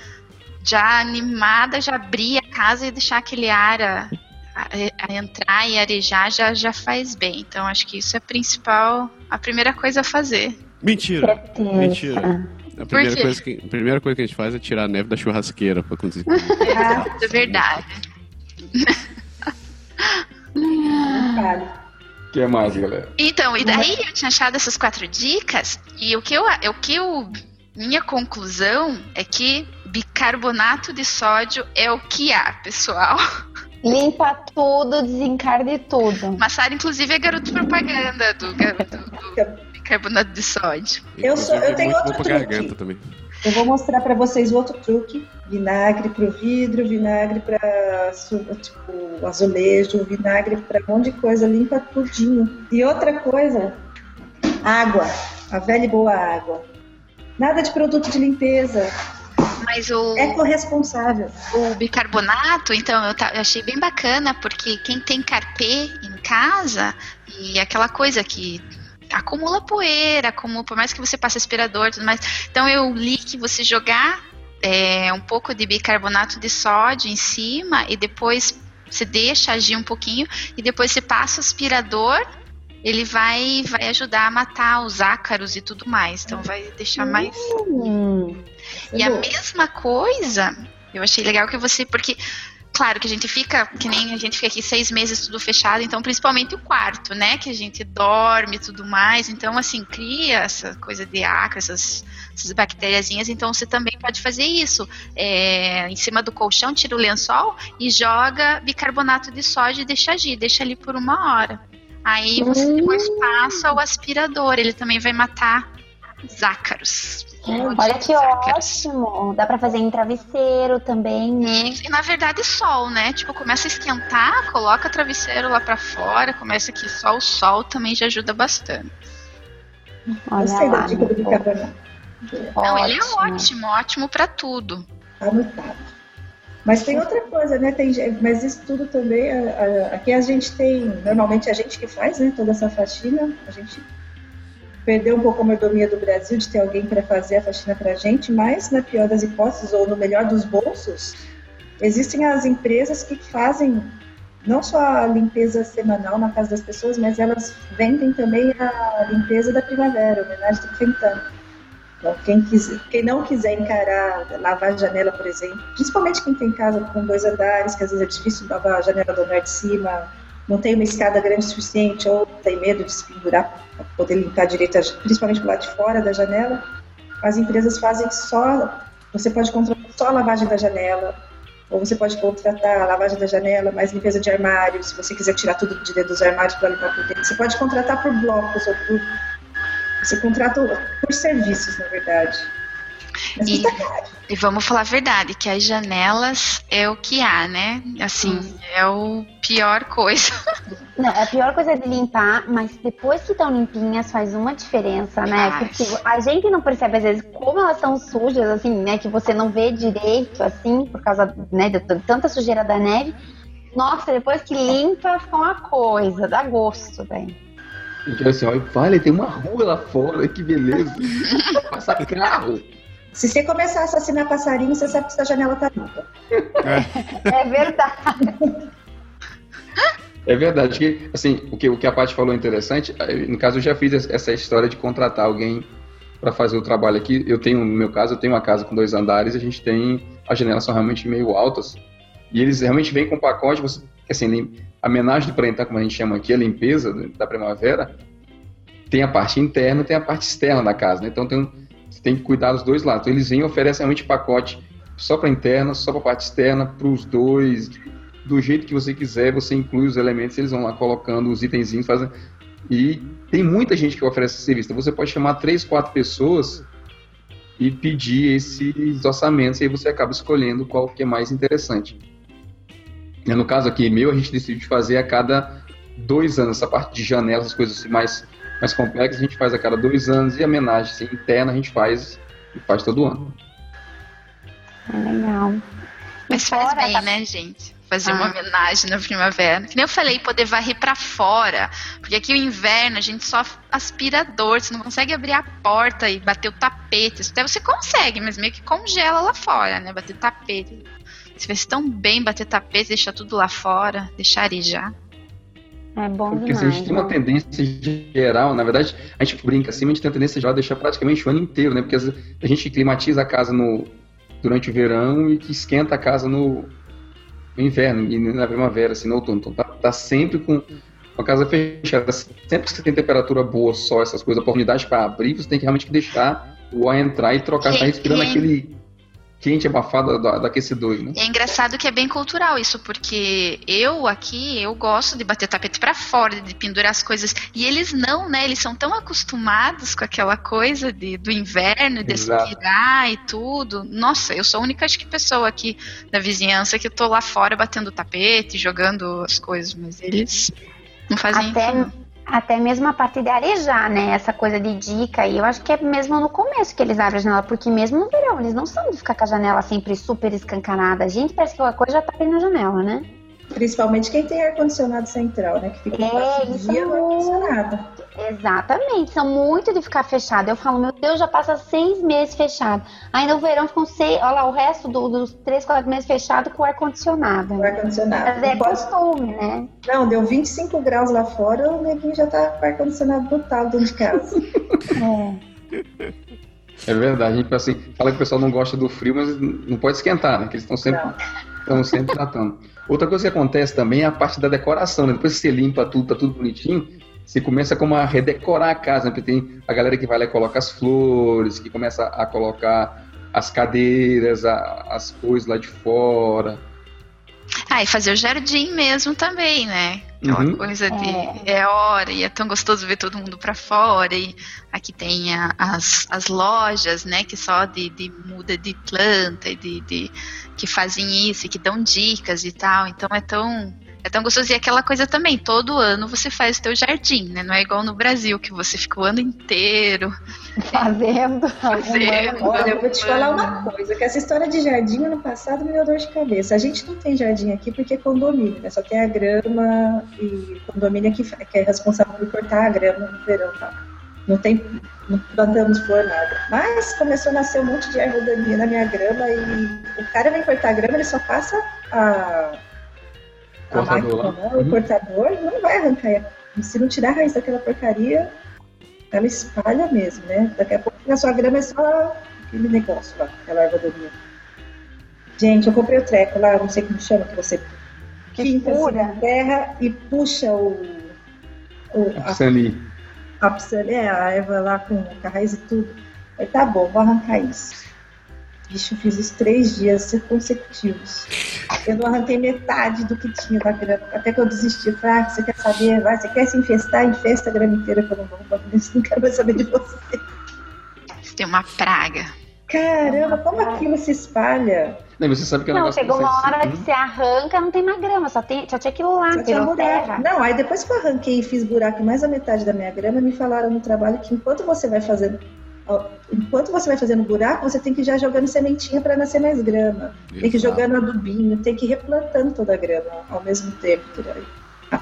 já animada, já abri a casa e deixar aquele ar a, entrar e arejar já, já faz bem. Então acho que isso é a principal, a primeira coisa a fazer. Mentira, mentira. A primeira, coisa que, a primeira coisa que a gente faz é tirar a neve da churrasqueira para conseguir. É, é verdade. O que mais, galera? Então, e daí eu tinha achado essas quatro dicas, e o que eu, o que eu minha conclusão é que bicarbonato de sódio é o que há, pessoal. Limpa tudo, desencarne tudo. Massara, inclusive, é garoto propaganda do, garoto, do bicarbonato de sódio. Eu, sou, eu tenho outro truque. Também. Eu vou mostrar para vocês outro truque. Vinagre para o vidro, vinagre para tipo, azulejo, vinagre para um monte de coisa, limpa tudinho. E outra coisa, água, a velha e boa água. Nada de produto de limpeza, mas o. É corresponsável. O bicarbonato, então, eu, eu achei bem bacana, porque quem tem carpê em casa, e aquela coisa que acumula poeira, acumula, por mais que você passe aspirador tudo mais. Então eu li que você jogar é, um pouco de bicarbonato de sódio em cima e depois Você deixa agir um pouquinho e depois você passa o aspirador, ele vai vai ajudar a matar os ácaros e tudo mais. Então vai deixar mais. Hum. E a mesma coisa, eu achei legal que você. Porque, claro que a gente fica, que nem a gente fica aqui seis meses tudo fechado, então principalmente o quarto, né? Que a gente dorme e tudo mais. Então, assim, cria essa coisa de ácaro, essas, essas bactériazinhas. Então você também pode fazer isso. É, em cima do colchão, tira o lençol e joga bicarbonato de sódio e deixa agir, deixa ali por uma hora. Aí você depois passa o aspirador, ele também vai matar os ácaros. Olha que ótimo. Dá pra fazer em travesseiro também, né? E na verdade sol, né? Tipo, começa a esquentar, coloca o travesseiro lá pra fora, começa aqui só o sol também já ajuda bastante. Olha Gostei da lá. dica do muito bom. bicarbonato. Não, ele é Ótimo. ótimo, pra tudo. Anotado. Mas tem outra coisa, né? Tem, mas isso tudo também. a- a- aqui a gente tem. Normalmente a gente que faz, né? Toda essa faxina. A gente perdeu um pouco a mordomia do Brasil de ter alguém para fazer a faxina para a gente, mas na pior das hipóteses, ou no melhor dos bolsos, existem as empresas que fazem não só a limpeza semanal na casa das pessoas, mas elas vendem também a limpeza da primavera, homenagem do Fentan. Então, quem, quiser, quem não quiser encarar, lavar a janela, por exemplo, principalmente quem tem casa com dois andares, que às vezes é difícil lavar a janela do andar de cima, não tem uma escada grande o suficiente, ou tem medo de se pendurar para poder limpar direito, principalmente do lado de fora da janela, as empresas fazem só. Você pode contratar só a lavagem da janela, ou você pode contratar a lavagem da janela, mais limpeza de armário, se você quiser tirar tudo de dentro dos armários para limpar por dentro. Você pode contratar por blocos ou por. Você contrata por serviços, na verdade. E-. E vamos falar a verdade, que as janelas é o que há, né? Assim, é o pior coisa. Não, é a pior coisa de limpar, mas depois que estão limpinhas faz uma diferença, né? Faz. Porque a gente não percebe às vezes como elas são sujas, assim, né? Que você não vê direito, assim, por causa né, de tanta sujeira da neve. Nossa, depois que limpa, fica uma coisa, dá gosto, velho. Então, assim, olha, vale, tem uma rua lá fora, que beleza. Passar carro. Se você começar a assassinar passarinho, você sabe que essa janela tá limpa. É verdade. É verdade que, assim, o que, o que a Paty falou é interessante. No caso, eu já fiz es- essa história de contratar alguém para fazer o trabalho aqui. Eu tenho, no meu caso, eu tenho uma casa com dois andares a gente tem. As janelas são realmente meio altas. E eles realmente vêm com pacote. Você, assim, a homenagem de prentar, como a gente chama aqui, a limpeza da primavera, tem a parte interna e tem a parte externa da casa. Né? Então tem, um- tem que cuidar dos dois lados. Eles vêm e oferecem realmente pacote só para interna, só para parte externa, para os dois, do jeito que você quiser, você inclui os elementos, eles vão lá colocando os itenzinhos, fazem. E tem muita gente que oferece esse serviço. Então você pode chamar três, quatro pessoas e pedir esses orçamentos, e aí você acaba escolhendo qual que é mais interessante. No caso aqui meu, a gente decidiu fazer a cada dois anos, essa parte de janelas, as coisas mais, mais complexas, a gente faz a cada dois anos, e a homenagem assim, interna a gente faz e faz todo ano. É legal. Mas faz fora bem, tá- né, gente? Fazer Ah. uma homenagem na primavera. Que nem eu falei, poder varrer pra fora. Porque aqui o inverno a gente só aspirador, você não consegue abrir a porta e bater o tapete. Até você consegue, mas meio que congela lá fora, né? Bater tapete. Se fosse tão bem bater tapete, deixar tudo lá fora, deixar arejar. É bom Porque demais. assim, a gente tem uma né? tendência geral, na verdade, a gente brinca assim, mas a gente tem a tendência geral de deixar praticamente o ano inteiro, né? Porque a gente climatiza a casa no, durante o verão e que esquenta a casa no, no inverno e na primavera, assim, no outono. Então tá, tá sempre com a casa fechada. Sempre que você tem temperatura boa, só essas coisas, oportunidade para abrir, você tem que realmente deixar o ar entrar e trocar, tá respirando aquele quente abafado da- do aquecedor, né? É engraçado que é bem cultural isso, porque eu aqui, eu gosto de bater tapete pra fora, de pendurar as coisas. E eles não, né? Eles são tão acostumados com aquela coisa de, do inverno, de Exato. aspirar e tudo. Nossa, eu sou a única acho que pessoa aqui da vizinhança que tô lá fora batendo tapete, jogando as coisas, mas eles não fazem Até, isso. não. Até mesmo a parte de arejar, né? Essa coisa de dica. E eu acho que é mesmo no começo que eles abrem a janela, porque mesmo no verão, eles não são de ficar com a janela sempre super escancarada. A gente parece que qualquer coisa já tá abrindo a janela, né? Principalmente quem tem ar-condicionado central, né? Que fica É, são dias no ar-condicionado. Exatamente, são muito de ficar fechado. Eu falo, meu Deus, já passa seis meses fechado. Aí no verão ficam seis, olha lá, o resto do- dos três, quatro meses fechado com ar-condicionado. O né? ar-condicionado. Mas é Não pode- costume, né? Não, deu 25 graus lá fora, o neguinho já tá com o ar-condicionado botado dentro de casa. É. É verdade, a gente assim, fala que o pessoal não gosta do frio, mas não pode esquentar, né? Que eles estão sempre, estão sempre tratando. Outra coisa que acontece também é a parte da decoração, né? Depois que você limpa tudo, tá tudo bonitinho, você começa como a redecorar a casa, né? Porque tem a galera que vai lá e coloca as flores, que começa a colocar as cadeiras, a- as coisas lá de fora. Ah, e fazer o jardim mesmo também, né? Aquela Uhum. coisa de é. hora, e é tão gostoso ver todo mundo pra fora. E aqui tem a- as, as lojas, né? Que só de, de muda de planta e de, de- que fazem isso e que dão dicas e tal. Então é tão. É tão gostoso. E aquela coisa também, todo ano você faz o teu jardim, né? Não é igual no Brasil, que você fica o ano inteiro Fazendo. fazendo. Olha, eu vou te falar uma coisa, que essa história de jardim ano passado me deu dor de cabeça. A gente não tem jardim aqui porque é condomínio, né? Só tem a grama e condomínio que, que é responsável por cortar a grama no verão e tal. Não tem, não plantamos flor nada. Mas começou a nascer um monte de erva daninha na minha grama e o cara vem cortar a grama, ele só passa a Cortador lá. máquina, né? o Uhum. cortador, não vai arrancar. Se não tirar a raiz daquela porcaria, ela espalha mesmo, né? Daqui a pouco a sua grama é só aquele negócio lá, aquela erva daninha. Gente, eu comprei o treco lá, não sei como chama, que você Que pinta assim fura. na terra e puxa o, o a, Isso ali. a, psa- é, a erva lá com a raiz e tudo. Aí tá bom, vou arrancar isso. Bicho, eu fiz isso três dias consecutivos. Eu não arranquei metade do que tinha da grama. Até que eu desisti. Eu Falei, ah, você quer saber? Vai, você quer se infestar? Infesta a grama inteira que eu não vou. Não quero mais saber de você. Tem uma praga. Caramba, como aquilo se espalha? Não, você sabe que é um Não, chegou uma você- hora que você arranca, não tem mais grama, só, tem, só tinha aquilo lá, Só tinha buraco. terra. Não, aí depois que eu arranquei e fiz buraco mais a metade da minha grama, me falaram no trabalho que enquanto você vai fazendo. Enquanto você vai fazendo buraco, você tem que ir já jogando sementinha para nascer mais grama. Tem que ir Exato. jogando adubinho, tem que ir replantando toda a grama ao mesmo tempo. Ah,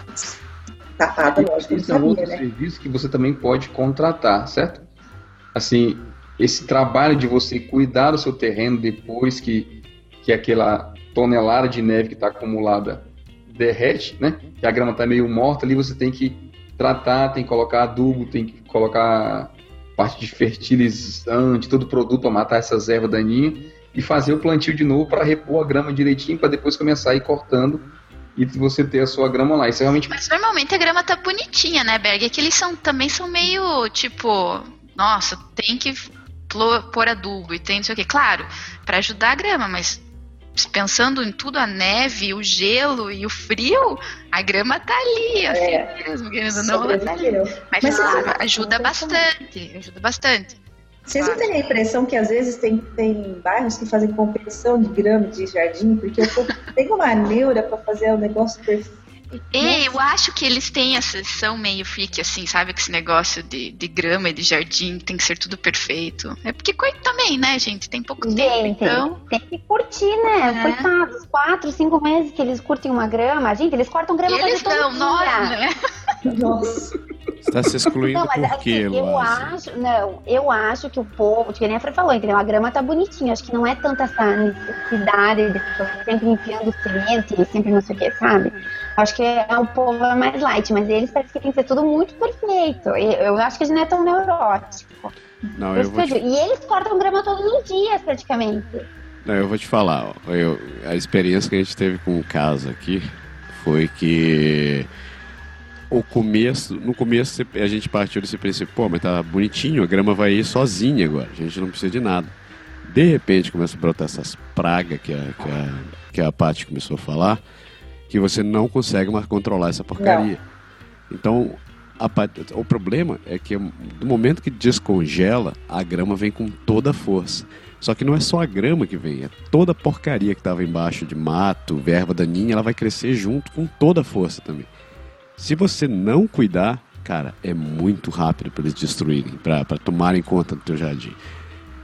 Tapada, lógico, Esse é outro né? serviço que você também pode contratar, certo? Assim, esse trabalho de você cuidar do seu terreno depois que, que aquela tonelada de neve que está acumulada derrete, né? Que a grama está meio morta ali, você tem que tratar, tem que colocar adubo, tem que colocar parte de fertilizante, todo produto para matar essas ervas daninhas e fazer o plantio de novo para repor a grama direitinho para depois começar a ir cortando e você ter a sua grama lá. Isso é realmente Mas normalmente a grama tá bonitinha, né, Berg? É que eles são, também são meio, tipo, nossa, tem que pôr adubo e tem não sei o quê. Claro, pra ajudar a grama, mas pensando em tudo, a neve, o gelo e o frio, a grama tá ali, assim É. mesmo, querendo ou não, ela tá ali. Mas, Mas vocês- ajuda bastante, ajuda bastante. Vocês não têm a impressão que às vezes tem, tem bairros que fazem competição de grama de jardim? Porque eu tô, tenho uma neura para fazer o negócio perfeito. E eu acho que eles têm essa são meio freak, assim, sabe? Que esse negócio de, de grama e de jardim tem que ser tudo perfeito. É porque coito também, né, gente? Tem pouco tempo, Gente, então. tem que curtir, né? É. Coitados, quatro, cinco meses que eles curtem uma grama. Gente, eles cortam grama Eles não, nós, né? Nossa. Você está se excluindo Não, mas por assim, quê, eu acho, não, eu acho que o povo, que nem a Fran falou, entendeu? A grama tá bonitinha, acho que não é tanta essa necessidade de ficar sempre enfiando semente e sempre não sei o que, sabe? Acho que é o povo é mais light, mas eles parece que tem que ser tudo muito perfeito. Eu acho que a gente não é tão neurótico. Não, eu que vou eu te. E eles cortam grama todos os dias, praticamente. não, eu vou te falar. ó. Eu- a experiência que a gente teve com o caso aqui foi que o começo, no começo a gente partiu desse princípio, pô, mas tá bonitinho, a grama vai ir sozinha agora, a gente não precisa de nada. De repente começa a brotar essas pragas que a, que a, que a Paty começou a falar, que você não consegue mais controlar essa porcaria. Então, a o problema é que do momento que descongela, a grama vem com toda a força. Só que não é só a grama que vem, é toda a porcaria que estava embaixo de mato, verba daninha, ela vai crescer junto com toda a força também. Se você não cuidar, cara, é muito rápido para eles destruírem, para tomarem conta do teu jardim.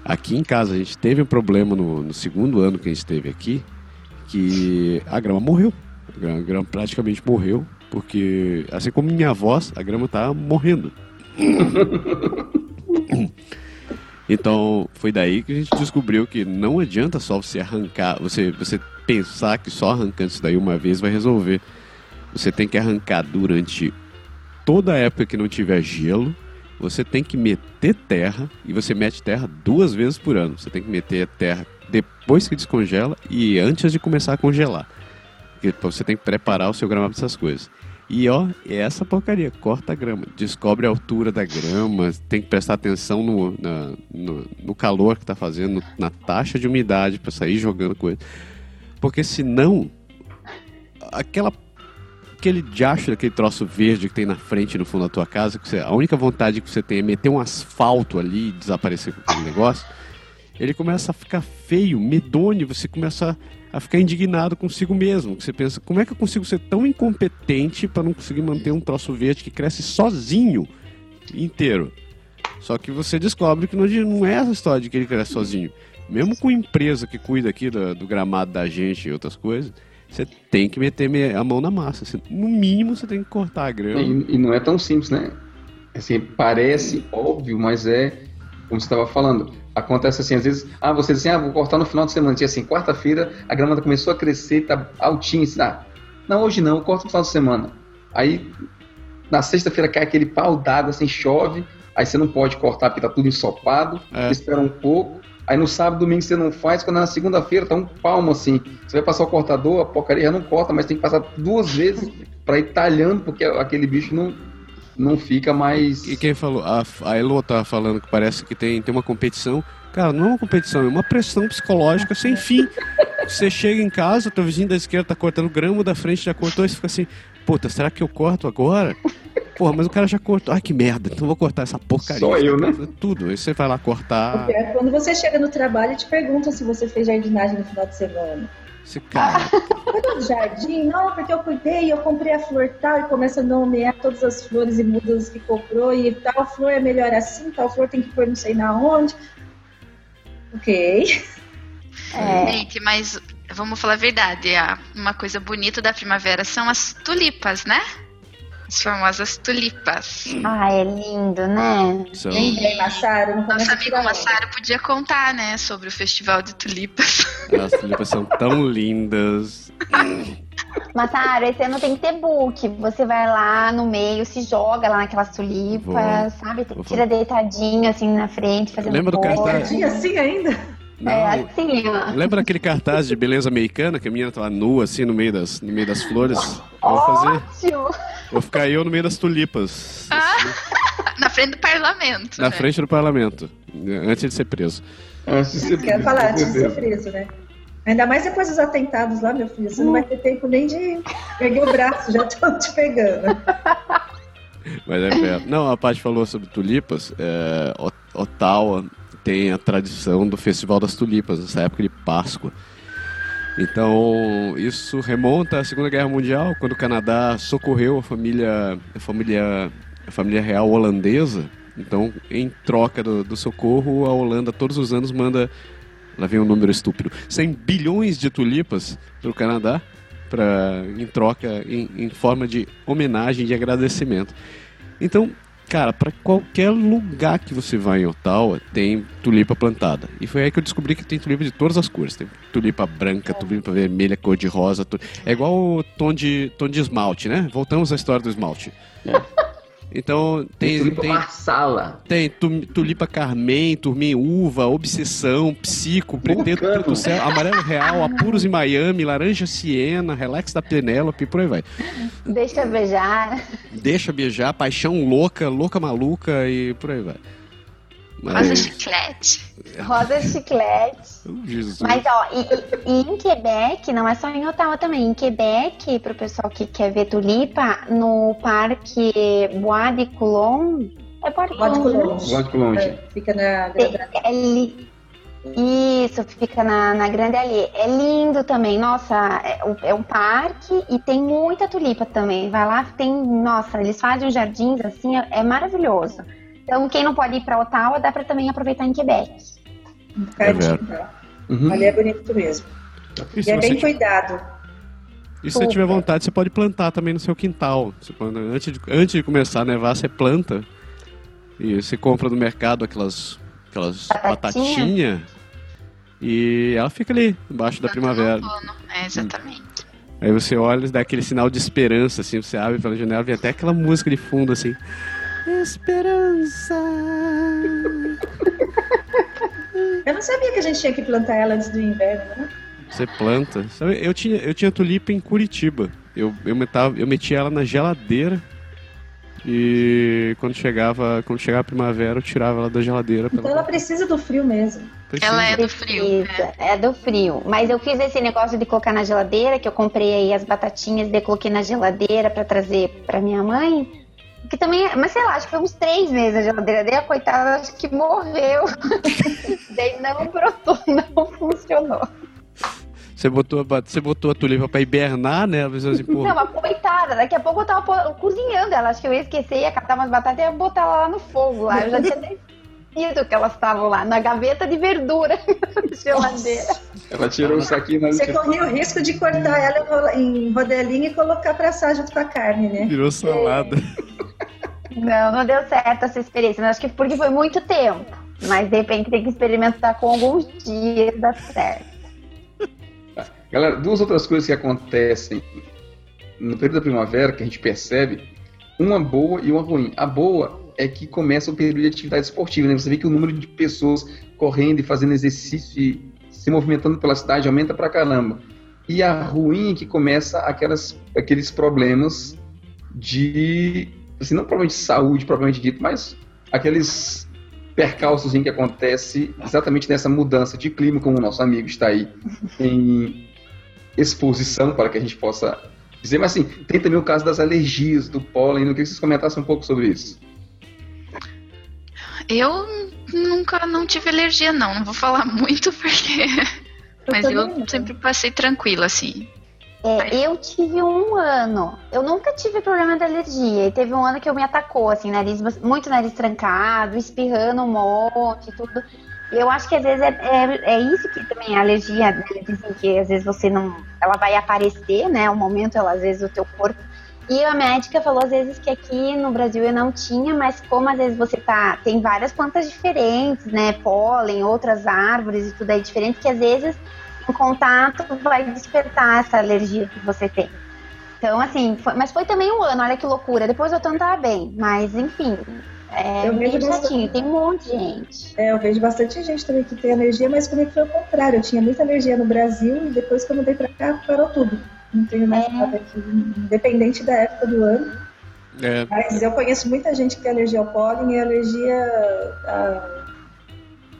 Aqui em casa a gente teve um problema no, no segundo ano que a gente esteve aqui, que a grama morreu. A grama, a grama praticamente morreu, porque, assim como minha voz, a grama tá morrendo. Então, foi daí que a gente descobriu que não adianta só você arrancar, você, você pensar que só arrancando isso daí uma vez vai resolver. Você tem que arrancar durante toda a época que não tiver gelo. Você tem que meter terra e você mete terra duas vezes por ano. Você tem que meter terra depois que descongela e antes de começar a congelar. Porque você tem que preparar o seu gramado para essas coisas. E ó, é essa porcaria, corta a grama, descobre a altura da grama, tem que prestar atenção no, na- no, no calor que tá fazendo, na taxa de umidade para sair jogando coisa. Porque senão, aquela aquele diacho daquele troço verde que tem na frente no fundo da tua casa, que você, a única vontade que você tem é meter um asfalto ali e desaparecer com aquele negócio, ele começa a ficar feio, medonho, você começa a ficar indignado consigo mesmo. Você pensa, como é que eu consigo ser tão incompetente para não conseguir manter um troço verde que cresce sozinho inteiro? Só que você descobre que não é essa história de que ele cresce sozinho. Mesmo com empresa que cuida aqui do, do gramado da gente e outras coisas, você tem que meter me- a mão na massa. Você- no mínimo, você tem que cortar a grama. E, e não é tão simples, né? Assim, parece óbvio, mas é como você estava falando. Acontece assim, às vezes, ah, você diz assim, ah, vou cortar no final de semana. Dia assim, quarta-feira a grama começou a crescer, tá altinha, assim, ah, não, hoje não, eu corto no final de semana. Aí, na sexta-feira cai aquele pau d'água, assim, chove, aí você não pode cortar porque tá tudo ensopado, É. espera um pouco, aí no sábado, domingo você não faz, quando é na segunda-feira tá um palmo assim. Você vai passar o cortador, a porcaria já não corta, mas tem que passar duas vezes para ir talhando, porque aquele bicho não, não fica mais. E quem falou? A, a Elo tá falando que parece que tem, tem uma competição. Cara, não é uma competição, é uma pressão psicológica sem fim. Você chega em casa, teu vizinho da esquerda tá cortando grama, da frente já cortou, e você fica assim, puta, será que eu corto agora? Porra, mas o cara já cortou. Ai, que merda, então vou cortar essa porcaria. Só eu, né? Tudo. Aí você vai lá cortar. É quando você chega no trabalho e te perguntam se você fez jardinagem no final de semana. Esse cara. Cuidou do jardim? Não, porque eu cuidei, eu comprei a flor tal e começa a nomear todas as flores e mudas que comprou e tal flor é melhor assim, tal flor tem que pôr não sei na onde. Ok. É, Gente, mas vamos falar a verdade. a- Uma coisa bonita da primavera são as tulipas, né? As famosas tulipas. ah, é lindo, né? São... Lembrei, Massaro, não Nosso amigo. Massaro podia contar, né, sobre o festival de tulipas. As tulipas são tão lindas. Massaro, esse ano tem que ter book. Você vai lá no meio, se joga lá naquelas tulipas, Vou. sabe? Vou. Tira deitadinho assim na frente, fazendo Lembra do pose. cartaz? Tinha assim ainda? Não, É assim, ó. Lembra aquele cartaz de beleza americana que a menina tá lá nua assim no meio das, no meio das flores? Eu Vou fazer. Ótimo! Vou ficar eu no meio das tulipas. Na frente do parlamento. Na né? frente do parlamento. Antes de ser preso. Antes de ser Quero falar antes de ser preso, né? Ainda mais depois dos atentados lá, meu filho. Você não vai ter tempo nem de erguer o braço, já estão te pegando. Mas é perto. Não, a Paty falou sobre tulipas. É, O- Ottawa tem a tradição do Festival das Tulipas, nessa época de Páscoa. Então, isso remonta à Segunda Guerra Mundial, quando o Canadá socorreu a família, a família, a família real holandesa. Então, em troca do, do socorro, a Holanda todos os anos manda, lá vem um número estúpido, 100 bilhões de tulipas para o Canadá, pra, em troca, em, em forma de homenagem e agradecimento. Então, cara, para qualquer lugar que você vai em Ottawa, tem tulipa plantada. E foi aí que eu descobri que tem tulipa de todas as cores. Tem tulipa branca, tulipa vermelha, cor de rosa. tu- É igual o tom de, tom de esmalte, né? Voltamos à história do esmalte. Então, Tem tem, tulipa tem, marsala. tem tu- tulipa carmém, turminha uva, obsessão, psico, preteto Vulcano. do céu, amarelo real, apuros em Miami, laranja siena, relax da Penélope, por aí vai. Deixa beijar. Deixa beijar, paixão louca, louca maluca e por aí vai. Rosa Mas, chiclete. Rosa chiclete. Jesus. Mas, ó, e, e- em Quebec, não é só em Ottawa também. Em Quebec, pro pessoal que quer ver tulipa, no parque Bois de Coulon. É Bois de Bois de Coulon? Coulon. É, Fica na É li... Isso, fica na, na Grande Alê. É lindo também. Nossa, é, um- é um parque e tem muita tulipa também. Vai lá, tem. Nossa, eles fazem os jardins assim, é, é maravilhoso. Então, quem não pode ir para Ottawa, dá para também aproveitar em Quebec. Cardinho, É tá? Uhum. Ali é bonito mesmo. E E é bem cuidado. E se você tiver vontade, você pode plantar também no seu quintal. Você planta- antes, de, antes de começar a nevar, você planta. E você compra no mercado aquelas, aquelas Batatinha? batatinhas. E ela fica ali, embaixo da primavera. É, exatamente. Aí você olha e dá aquele sinal de esperança, assim, você abre pela janela, vem até aquela música de fundo, assim. Esperança. Eu não sabia que a gente tinha que plantar ela antes do inverno, né? Você planta. Eu tinha, eu tinha tulipa em Curitiba. Eu, eu, metava, eu metia ela na geladeira. E quando chegava, quando chegava a primavera, eu tirava ela da geladeira. Então ela precisa do frio mesmo. Precisa. Ela é do frio. né? É do frio. Mas eu fiz esse negócio de colocar na geladeira, que eu comprei aí as batatinhas, daí coloquei na geladeira pra trazer pra minha mãe. Que também, é- mas sei lá, acho que foi uns três meses na geladeira. Daí a coitada acho que morreu. daí não brotou, não funcionou. Você botou, a, você botou a tulipa pra hibernar, né? Assim, pô, Não, mas coitada, daqui a pouco eu tava cozinhando ela. Acho que eu ia esquecer, ia catar umas batatas e ia botar ela lá no fogo. Lá. Eu já tinha esquecido que elas estavam lá, na gaveta de verdura da geladeira. Ela tirou o saquinho mas Você corria o risco de cortar ela em rodelinho e colocar pra assar junto com a carne, né? virou salada. Não, não deu certo essa experiência. Mas acho que porque foi muito tempo. Mas de repente tem que experimentar com alguns dias dá certo. Galera, duas outras coisas que acontecem no período da primavera que a gente percebe, uma boa e uma ruim. A boa é que começa o período de atividade esportiva, né? Você vê que o número de pessoas correndo e fazendo exercício e se movimentando pela cidade aumenta pra caramba. E a ruim é que começa aquelas, aqueles problemas de, assim, não provavelmente de saúde, propriamente dito, mas aqueles percalços que acontece exatamente nessa mudança de clima, como o nosso amigo está aí em exposição para que a gente possa dizer, mas assim, tem também o caso das alergias, do pólen, eu queria que vocês comentassem um pouco sobre isso. Eu nunca não tive alergia, não. Não vou falar muito porque. Mas também eu não. sempre passei tranquila, assim. É, eu tive um ano. Eu nunca tive problema de alergia. E teve um ano que eu me atacou, assim, nariz, muito nariz trancado, espirrando um monte, tudo. E eu acho que às vezes é, é, é isso que também a alergia, né? dizem que às vezes você não. Ela vai aparecer, né? Um momento, ela, às vezes, o teu corpo. E a médica falou às vezes que aqui no Brasil eu não tinha, mas como às vezes você tá. Tem várias plantas diferentes, né? Pólen, outras árvores e tudo aí diferente, que às vezes em contato vai despertar essa alergia que você tem. Então, assim, foi- mas foi também um ano, olha que loucura. Depois o outono tava bem, mas enfim, é Eu vejo bastante- tem um monte de gente. É, eu vejo bastante gente também que tem alergia, mas comigo foi o contrário. Eu tinha muita alergia no Brasil e depois que eu mudei pra cá, parou tudo. Não tenho mais É. nada aqui, independente da época do ano. É, Mas eu conheço muita gente que tem alergia ao pólen e alergia a-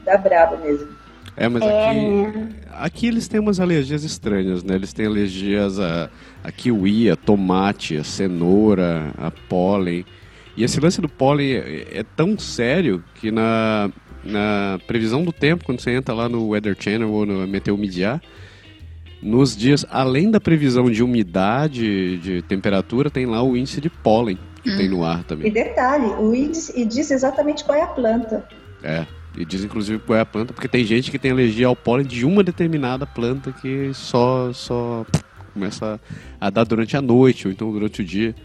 da braba mesmo. é, mas É, aqui, né? aqui eles têm umas alergias estranhas, né? Eles têm alergias a, a kiwi, a tomate, a cenoura, a pólen. E esse lance do pólen é, é tão sério que na, na previsão do tempo, quando você entra lá no Weather Channel ou no Meteomidiar, nos dias, além da previsão de umidade, de temperatura, tem lá o índice de pólen que tem no ar E também. detalhe, o índice e diz exatamente qual é a planta. É. E diz inclusive qual é a planta, porque tem gente que tem alergia ao pólen de uma determinada planta que só, só começa a dar durante a noite ou então durante o dia.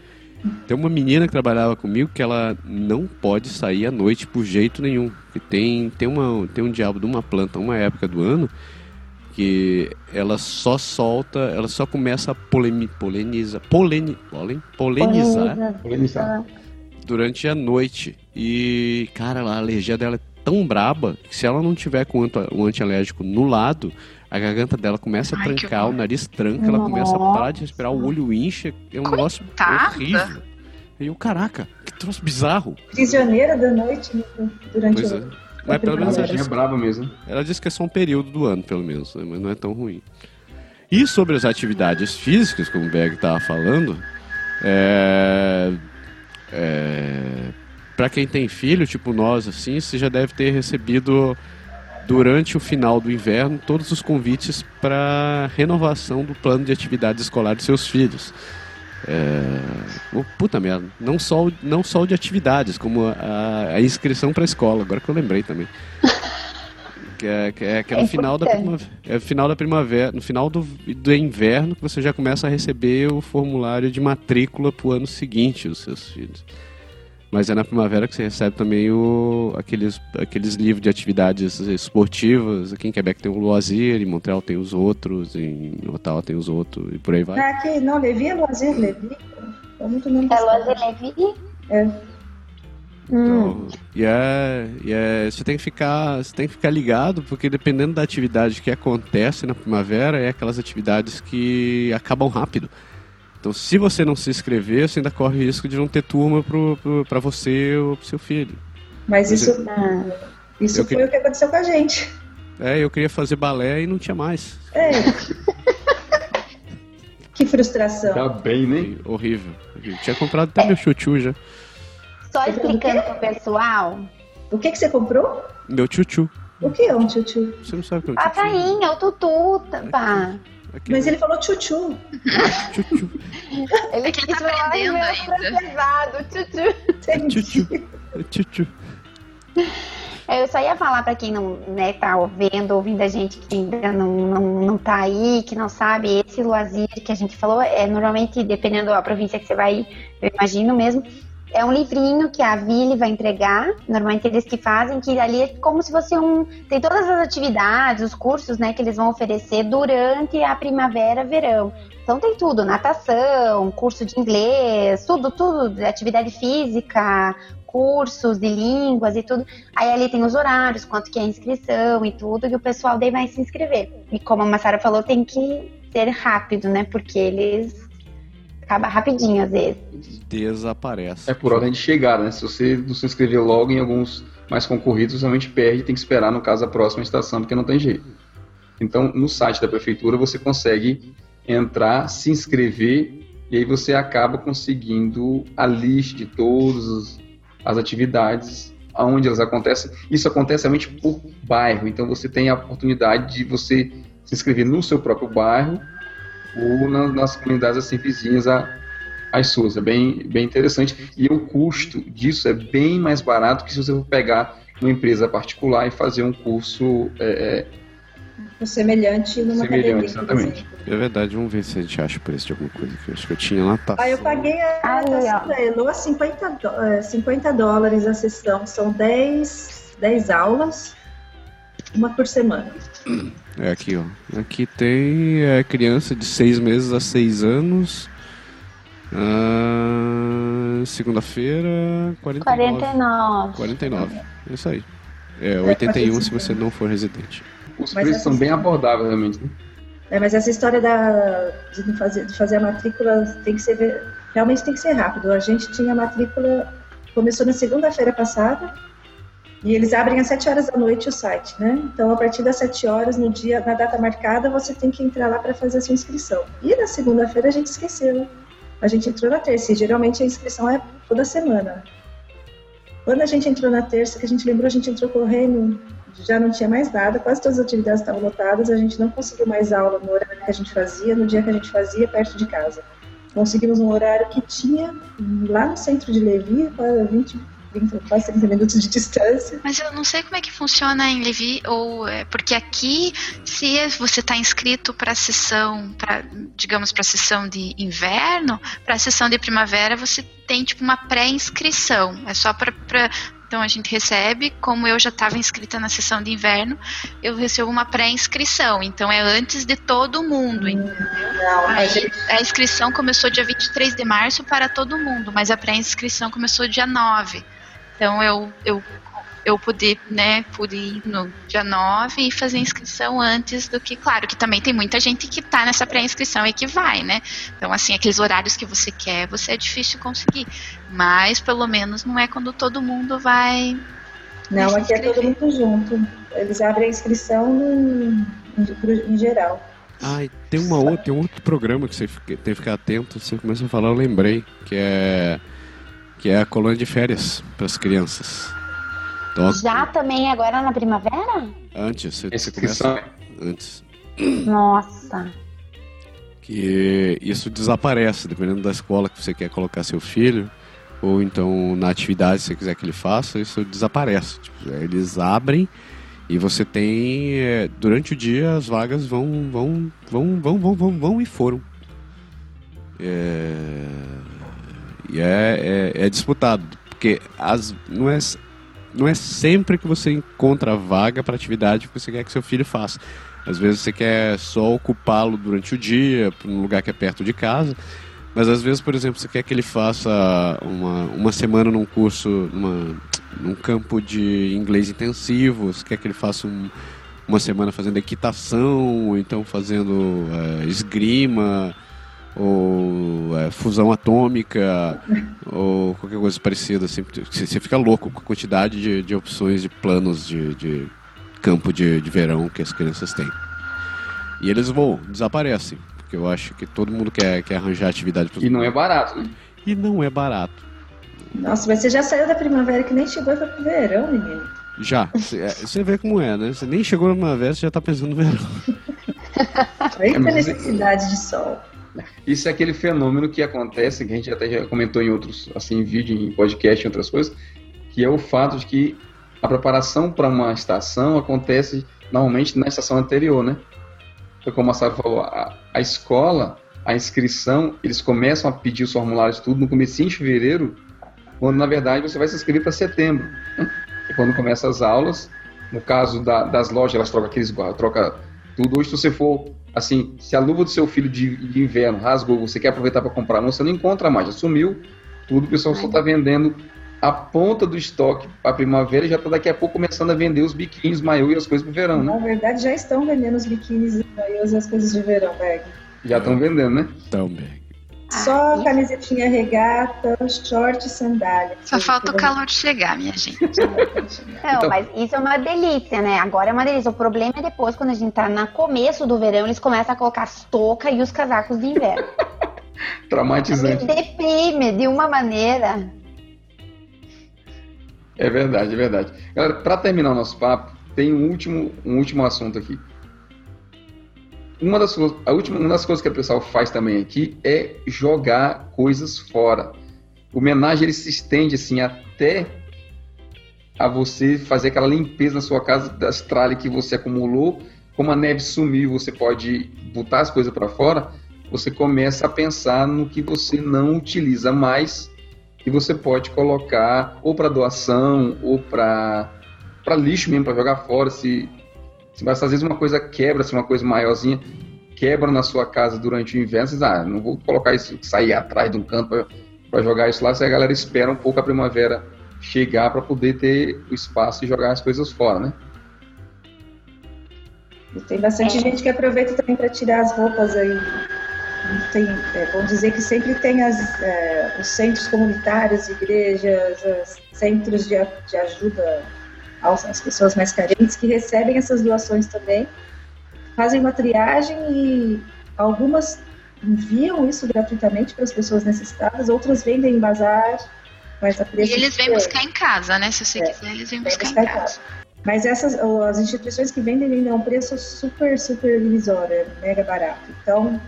Tem uma menina que trabalhava comigo que ela não pode sair à noite por jeito nenhum. Que tem, tem, uma, tem um diabo de uma planta, uma época do ano, que ela só solta, ela só começa a polemi, polenizar, poleni, polen, polenizar Polemizar. durante a noite. E, cara, a alergia dela é tão braba que se ela não tiver com o anti- o antialérgico no lado, a garganta dela começa a Ai, trancar, o nariz tranca, ela começa a parar de Nossa. respirar, o olho incha, é um negócio Coitada. horrível. E eu, caraca, que troço bizarro. Prisioneira da noite né, durante Pois é. Mas pelo menos ela Alergia disse, brava mesmo. ela disse que é só um período do ano, pelo menos, né? mas não é tão ruim. E sobre as atividades físicas, como o Berg estava falando, é, é, para quem tem filho, tipo nós, assim, você já deve ter recebido durante o final do inverno todos os convites para renovação do plano de atividades escolares dos seus filhos. É, oh, puta merda, não só, o- não só o de atividades, como a, a inscrição para a escola, agora que eu lembrei também. Que é, que é, que é no É final da primavera. É no final da primavera, no final do, do inverno que você já começa a receber o formulário de matrícula pro ano seguinte dos seus filhos. Mas é na primavera que você recebe também o, aqueles, aqueles livros de atividades esportivas. Aqui em Quebec tem o Loisir, em Montreal tem os outros, em Ottawa tem os outros, e por aí vai. Ah, aqui, não, Levi é Loisir, Levi. É muito nome É. Loisir Levi? É. Hum. Então, e é, e é, você tem que ficar, você tem que ficar ligado, porque dependendo da atividade que acontece na primavera, é aquelas atividades que acabam rápido. Então, se você não se inscrever, você ainda corre o risco de não ter turma pra você ou pro seu filho. Mas isso, Ah. isso foi que- o que aconteceu com a gente. É, eu queria fazer balé e não tinha mais. É. que frustração. Tá bem, né? Horrível. Eu tinha comprado até meu chuchu já. Só explicando pro pessoal. O que, que você comprou? Meu chuchu. O que é um tchutchu? Você não sabe o que é um A chuchu? tainha, o tutu, tá, pá. Aquele Mas ele falou tchutchu. chuchu. Ele É que ele tá aprendendo meu ainda. Chuchu. É chuchu. Eu só ia falar pra quem não né, tá vendo, ouvindo a gente que ainda não, não, não tá aí, que não sabe, esse Loisir que a gente falou, é normalmente, dependendo da província que você vai, eu imagino mesmo, é um livrinho que a Ville vai entregar, normalmente eles que fazem, que ali é como se fosse um. Tem todas as atividades, os cursos né, que eles vão oferecer durante a primavera, verão. Então tem tudo, natação, curso de inglês, tudo, tudo, atividade física, cursos de línguas e tudo. Aí ali tem os horários, quanto que é a inscrição e tudo, e o pessoal daí vai se inscrever. E como a Massara falou, tem que ser rápido, né? Porque eles acaba rapidinho às vezes. Desaparece. É por ordem de chegada, né? Se você não se inscrever logo em alguns mais concorridos, realmente perde, tem que esperar, no caso, a próxima estação, porque não tem jeito. Então, no site da prefeitura, você consegue entrar, se inscrever, e aí você acaba conseguindo a lista de todas as- atividades, aonde elas acontecem. Isso acontece realmente por bairro, então você tem a oportunidade de você se inscrever no seu próprio bairro ou na- nas comunidades assim vizinhas a, às suas. É bem, bem interessante. E o custo disso é bem mais barato que se você for pegar uma empresa particular e fazer um curso é, Um semelhante numa Semelhante, academia. exatamente. É verdade, vamos ver se a gente acha o preço de alguma coisa que eu acho que eu tinha lá. Tá. Ah, eu paguei a Ah, a 50, dó- eh, 50 dólares a sessão. São 10, 10 aulas, uma por semana. É aqui, ó. Aqui tem é, criança de 6 meses a 6 anos. Ah, Segunda-feira, 49. 49. 49. É isso aí. É 81 se você não for residente. os Mas preços são bem abordáveis realmente. Né? É, mas essa história da, de, fazer, de fazer a matrícula tem que ser realmente tem que ser rápido. A gente tinha a matrícula, começou na segunda-feira passada e eles abrem às 7 horas da noite o site, né? Então, a partir das 7 horas, no dia, na data marcada, você tem que entrar lá para fazer a sua inscrição. E na segunda-feira a gente esqueceu. A gente entrou na terça e geralmente a inscrição é toda semana. Quando a gente entrou na terça, que a gente lembrou, a gente entrou correndo, já não tinha mais nada, quase todas as atividades estavam lotadas, a gente não conseguiu mais aula no horário que a gente fazia, no dia que a gente fazia, perto de casa. Conseguimos um horário que tinha lá no centro de Levi, quase 20, 20 quase 30 minutos de distância. Mas eu não sei como é que funciona em Levi, ou é, porque aqui, se você está inscrito para a sessão, pra, digamos, para a sessão de inverno, para a sessão de primavera, você tem tipo uma pré-inscrição. É só para. Então a gente recebe, como eu já estava inscrita na sessão de inverno, eu recebo uma pré-inscrição. Então é antes de todo mundo. entendeu? Não, Aí, a inscrição começou dia 23 de março para todo mundo, mas a pré-inscrição começou dia 9. Então eu, eu, eu pude, né, pude ir no dia 9 e fazer a inscrição antes do que, claro, que também tem muita gente que tá nessa pré-inscrição e que vai, né? Então, assim, aqueles horários que você quer, você é difícil conseguir. Mas pelo menos não é quando todo mundo vai. Não, aqui é todo mundo junto. Eles abrem a inscrição no- em, em geral. Ah, e tem, uma outra, tem um outro programa que você tem que ficar atento. Você começa a falar, eu lembrei. Que é, que é a colônia de férias para as crianças. Então, Já também agora na primavera? antes, você, você começa antes. Nossa. que isso desaparece, dependendo da escola que você quer colocar seu filho, ou então na atividade que você quiser que ele faça, isso desaparece. Tipo, eles abrem E você tem, é, durante o dia, as vagas vão, vão, vão, vão, vão, vão, vão e foram. É, e é, é, é disputado, porque as, não, é, não é sempre que você encontra vaga para atividade que você quer que seu filho faça. Às vezes você quer só ocupá-lo durante o dia, num lugar que é perto de casa. Mas às vezes, por exemplo, você quer que ele faça uma, uma semana num curso, numa, num campo de inglês intensivo, você quer que ele faça um, uma semana fazendo equitação, ou então fazendo é, esgrima, ou é, fusão atômica, ou qualquer coisa parecida. Assim, você fica louco com a quantidade de, de opções de planos de, de campo de, de verão que as crianças têm. E eles vão, desaparecem. Porque eu acho que todo mundo quer, quer arranjar atividade para E não é barato, né? E não é barato. Nossa, mas você já saiu da primavera que nem chegou para o verão, menino. Já. Você vê como é, né? Você nem chegou na primavera, você já tá pensando no verão. Eita necessidade de sol. Isso é aquele fenômeno que acontece, que a gente até já comentou em outros, assim, em vídeo, em podcast, em outras coisas, que é o fato de que a preparação para uma estação acontece normalmente na estação anterior, né? Então, como a Sara falou, a, a, escola, a inscrição, eles começam a pedir os formulários tudo no começo de fevereiro, quando na verdade você vai se inscrever para setembro. E quando começam as aulas, no caso da, das lojas, elas trocam aqueles troca tudo. Hoje, se você for, assim, se a luva do seu filho de, de inverno rasgou, você quer aproveitar para comprar, não, você não encontra mais, já sumiu tudo, o pessoal só está vendendo a ponta do estoque para a primavera e já está daqui a pouco começando a vender os biquínis, maiô e as coisas para o verão, né? Na verdade, já estão vendendo os biquínis, maiôs e as coisas de verão, Berg. Já estão vendendo, né? Estão, Berg. Só camisetinha regata, short e sandália. Só falta o calor de chegar, minha gente. Não, então... mas isso é uma delícia, né? Agora é uma delícia. O problema é depois, quando a gente tá no começo do verão, eles começam a colocar as toucas e os casacos de inverno. Traumatizante. Me deprime de uma maneira. É verdade, é verdade. Galera, para terminar o nosso papo, tem um último, um último assunto aqui. Uma das, a última, uma das coisas que o pessoal faz também aqui é jogar coisas fora. O homenagem ele se estende assim até a você fazer aquela limpeza na sua casa das tralhas que você acumulou. Como a neve sumiu, você pode botar as coisas para fora. Você começa a pensar no que você não utiliza mais e você pode colocar ou para doação ou para lixo mesmo, para jogar fora. Se, se às vezes uma coisa quebra, se uma coisa maiorzinha quebra na sua casa durante o inverno, você diz, ah, não vou colocar isso, sair atrás de um canto para jogar isso lá, se a galera espera um pouco a primavera chegar para poder ter o espaço e jogar as coisas fora, né? Tem bastante é. gente que aproveita também para tirar as roupas aí tem, é, vamos dizer que sempre tem as, é, os centros comunitários, igrejas, centros de, de ajuda às, pessoas mais carentes que recebem essas doações também, fazem uma triagem e algumas enviam isso gratuitamente para as pessoas necessitadas, outras vendem em bazar, mas a preço E eles vêm buscar em casa, né? Se você é, quiser, eles vêm buscar, buscar em casa. casa. Mas essas, as instituições que vendem, vendem a um preço super, super irrisório, é mega barato. Então,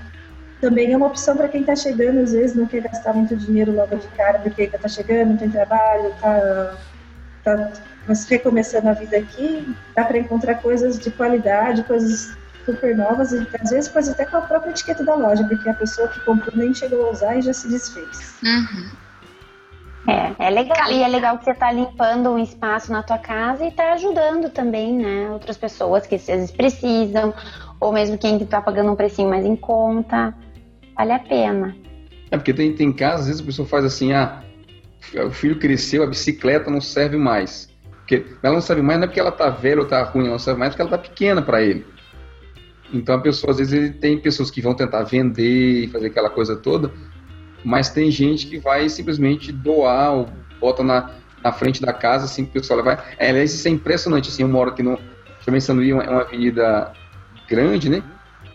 também é uma opção para quem está chegando, às vezes não quer gastar muito dinheiro logo de cara, porque ainda está chegando, não tem trabalho, está tá, tá recomeçando a vida aqui, dá para encontrar coisas de qualidade, coisas super novas, e às vezes coisas até com a própria etiqueta da loja, porque a pessoa que comprou nem chegou a usar e já se desfez. Uhum. É, é legal. E é legal que você está limpando um espaço na tua casa e está ajudando também, né? Outras pessoas que às vezes precisam, ou mesmo quem está pagando um precinho mais em conta vale a pena. É porque tem, tem casos, às vezes a pessoa faz assim, ah, o filho cresceu, a bicicleta não serve mais. Porque ela não serve mais não é porque ela tá velha ou tá ruim, ela não serve mais porque ela tá pequena para ele. Então a pessoa, às vezes, ele tem pessoas que vão tentar vender e fazer aquela coisa toda, mas tem gente que vai simplesmente doar ou bota na, na frente da casa, assim, que o pessoal vai. É, isso é impressionante, assim, eu moro aqui no. Também São Luís é uma avenida grande, né?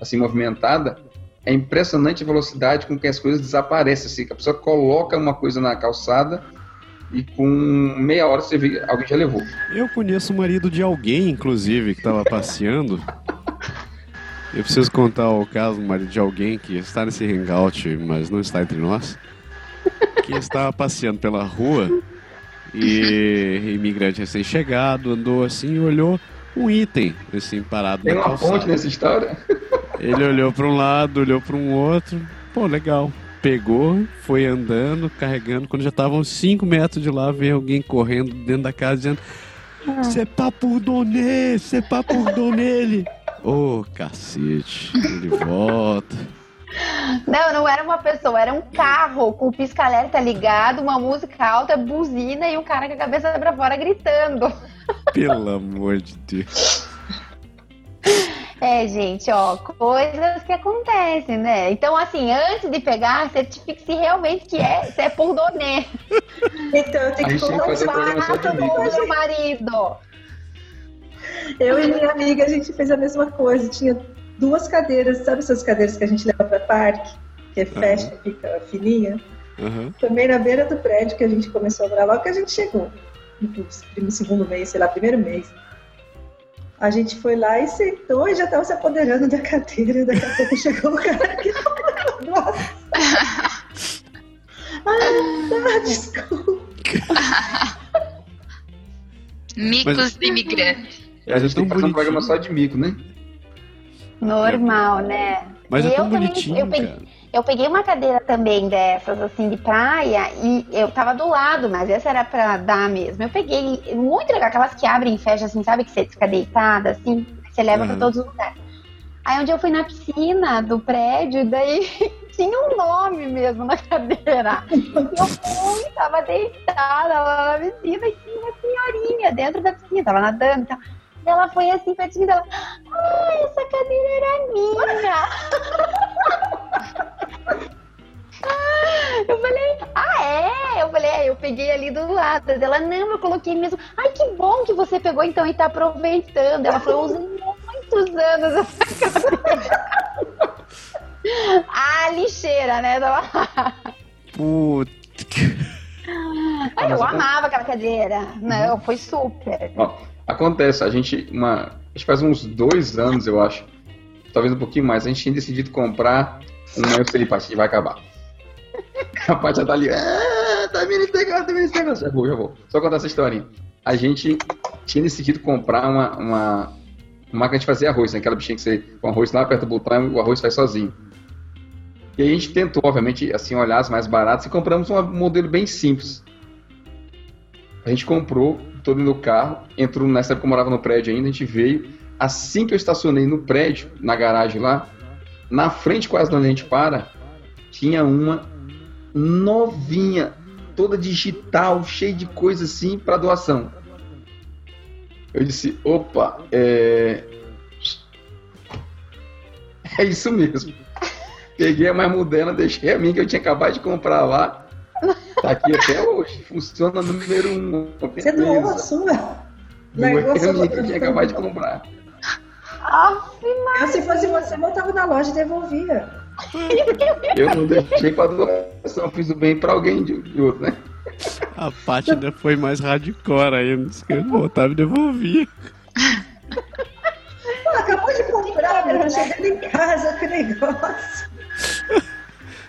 Assim, movimentada é impressionante a velocidade com que as coisas desaparecem. Assim, a pessoa coloca uma coisa na calçada e com meia hora você vê, alguém já levou. Eu conheço o marido de alguém, inclusive, que estava passeando. Eu preciso contar o caso do marido de alguém que está nesse hangout, mas não está entre nós. Que estava passeando pela rua e imigrante recém-chegado, andou assim, olhou, um item, assim, parado Tem na uma calçada. ponte nessa história? Ele olhou para um lado, olhou para um outro. Pô, legal. Pegou, foi andando, carregando. Quando já estavam uns 5 metros de lá, veio alguém correndo dentro da casa dizendo: pour donner, c'est pas pour donner. Ele, Ô, cacete. Ele volta. Não, não era uma pessoa, era um carro com o pisca-alerta ligado, uma música alta, buzina e um cara com a cabeça pra fora gritando. Pelo amor de Deus. É, gente, ó, coisas que acontecem, né? Então, assim, antes de pegar, certifique-se realmente que é, se é por donê. Então eu tenho A que gente tem que contar um. Com seu marido. Eu e minha amiga, a gente fez a mesma coisa. Tinha duas cadeiras, sabe essas cadeiras que a gente leva para parque? Que é fecha, fica fininha. Aham. Também na beira do prédio que a gente começou a morar logo que a gente chegou. No segundo mês, sei lá, primeiro mês. A gente foi lá e sentou e já estava se apoderando da cadeira. E daqui a pouco chegou o cara que Nossa! Ah, tá, desculpa. Micos de imigrantes. A gente tem que fazer um bonitinho. programa só de mico, né? Normal, né? Mas E é tão eu também- bonitinho, eu peguei- cara. Eu peguei uma cadeira também dessas, assim, de praia, e eu tava do lado, mas essa era pra dar mesmo. Eu peguei, muito legal, aquelas que abrem e fecham, assim, sabe? Que você fica deitada, assim, você leva pra Uhum. todos os lugares. Aí um dia eu fui na piscina do prédio, e daí tinha um nome mesmo na cadeira. E eu fui, tava deitada lá na piscina, e tinha uma senhorinha dentro da piscina, tava nadando e tal. Ela foi assim pertinho dela, ah, essa cadeira era minha. Eu falei, ah, é? Eu falei, é, eu peguei ali do lado. Ela, não, eu coloquei mesmo. Ai, que bom que você pegou então e tá aproveitando. Ela falou, eu usei muitos anos essa cadeira. a lixeira, né? Puta. Ai, eu amava aquela cadeira. Não, foi super. Ó, acontece, a gente, uma, acho que faz uns dois anos, eu acho, talvez um pouquinho mais, a gente tinha decidido comprar uma, eu sei, Paty, vai acabar. A Paty já tá ali, ah, tá vindo esse tá vindo esse. Já vou, já vou. Só contar essa historinha. A gente tinha decidido comprar uma, uma, uma máquina de fazer arroz, né? aquela bichinha que você, com arroz lá, aperta o botão e o arroz faz sozinho. E a gente tentou, obviamente, assim, olhar as mais baratas e compramos um modelo bem simples. A gente comprou, todo no carro, entrou nessa época eu morava no prédio ainda, a gente veio. Assim que eu estacionei no prédio, na garagem lá, na frente quase de onde a gente para, tinha uma novinha, toda digital, cheia de coisa assim para doação. Eu disse, opa, é. É isso mesmo. Peguei a mais moderna, deixei a minha que eu tinha acabado de comprar lá. Tá aqui até hoje. Funciona no número um. Você doou a sua? Que eu tinha acabado de comprar. Aff, Eu, se fosse você, voltava na loja e devolvia. Eu não deixei pra doação, fiz o bem pra alguém de, de outro, né? A Paty ainda foi mais hardcore ainda. Disse que eu voltava e devolvia. Pô, acabou de comprar, meu, chegando em casa, que negócio.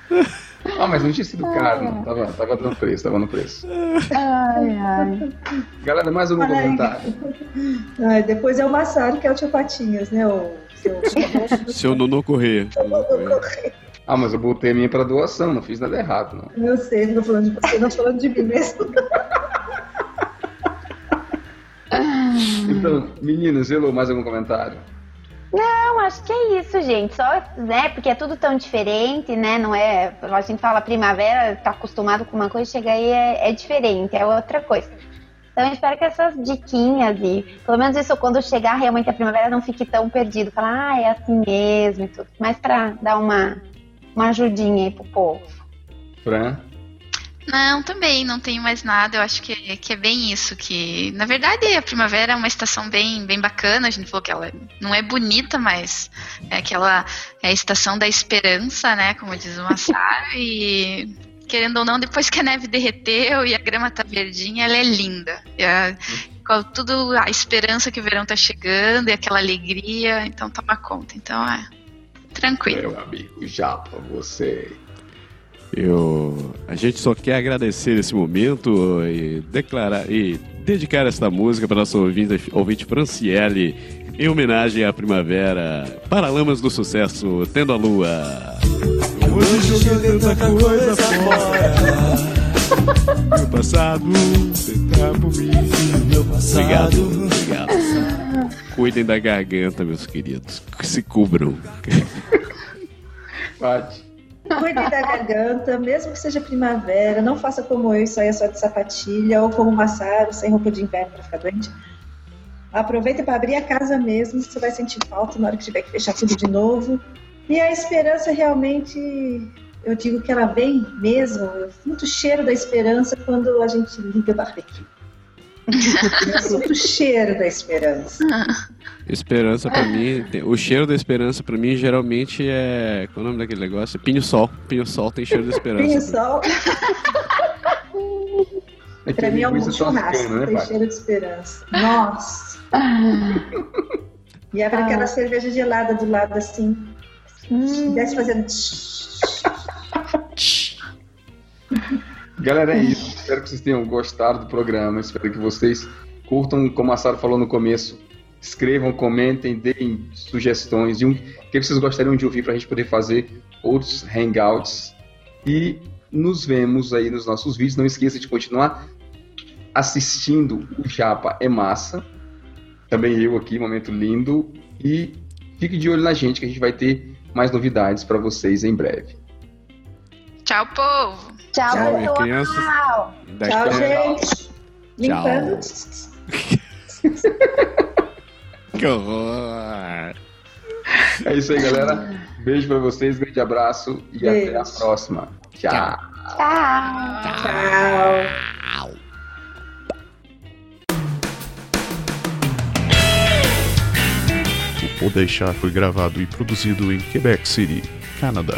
Ah, mas não tinha sido caro, não. Tava, tava no preço, tava no preço. ai, ai. Galera, mais aí. comentário? Ai, depois é o Massaro, que é o tio Patinhas, né? O seu... Seu Nono Correia. Ah, mas eu botei a minha pra doação, não fiz nada errado, não. Eu sei, não tô falando de você, não tô falando de mim mesmo. Então, meninas, Elô, mais algum comentário? Não, acho que é isso, gente. Só, né, porque é tudo tão diferente, né? Não é. A gente fala primavera, tá acostumado com uma coisa, chega aí é, é diferente, é outra coisa. Então eu espero que essas diquinhas e, pelo menos isso, quando chegar realmente a primavera, não fique tão perdido. Falar, ah, é assim mesmo e tudo. Mas pra dar uma, uma ajudinha aí pro povo. Fran? Não, também não tenho mais nada. Eu acho que, que é bem isso. Que na verdade a primavera é uma estação bem, bem bacana. A gente falou que ela não é bonita, mas é aquela é a estação da esperança, né? Como diz o Massaro. e querendo ou não, depois que a neve derreteu e a grama tá verdinha, ela é linda. A- com tudo a esperança que o verão tá chegando e aquela alegria, então toma conta. Então é tranquilo. Meu amigo Japa, você. Eu, a gente só quer agradecer esse momento e declarar e dedicar esta música para nosso ouvinte, ouvinte Franciele, em homenagem à primavera, Paralamas do Sucesso, Tendo a Lua. Hoje joguei tanta coisa fora. Meu passado, tentar por mim. Meu passado. Obrigado, obrigado. Cuidem da garganta, meus queridos. Se cubram. Pati. Cuide da garganta, mesmo que seja primavera. Não faça como eu e saia só de sapatilha, ou como Massaro, sem roupa de inverno para ficar doente. Aproveita para abrir a casa mesmo, você vai sentir falta na hora que tiver que fechar tudo de novo. E a esperança realmente, eu digo que ela vem mesmo, eu sinto o cheiro da esperança quando a gente liga o barbecue. Eu sinto o cheiro da esperança. Esperança pra mim, o cheiro da esperança pra mim geralmente é. Qual é o nome daquele negócio? Pinho-sol. Pinho-sol tem cheiro da esperança. Pinho sol, É pra mim é um churrasco, né, tem cheiro de esperança. Nossa! E abre aquela cerveja gelada do lado assim. Desce fazendo. Galera, é isso. Espero que vocês tenham gostado do programa. Espero que vocês curtam, como a Sara falou no começo. Escrevam, comentem, deem sugestões de um que vocês gostariam de ouvir para a gente poder fazer outros hangouts. E nos vemos aí nos nossos vídeos. Não esqueça de continuar assistindo o Japa é Massa. Também eu aqui, momento lindo. E fique de olho na gente que a gente vai ter mais novidades para vocês em breve. Tchau, povo. Tchau, Tchau, minha pessoal. criança. Daqui Tchau, gente! Limpando. Que horror! É isso aí, galera. Beijo pra vocês, grande abraço e Beijo. até a próxima. Tchau. Tchau. Tchau! O Podeixar foi gravado e produzido em Quebec City, Canadá.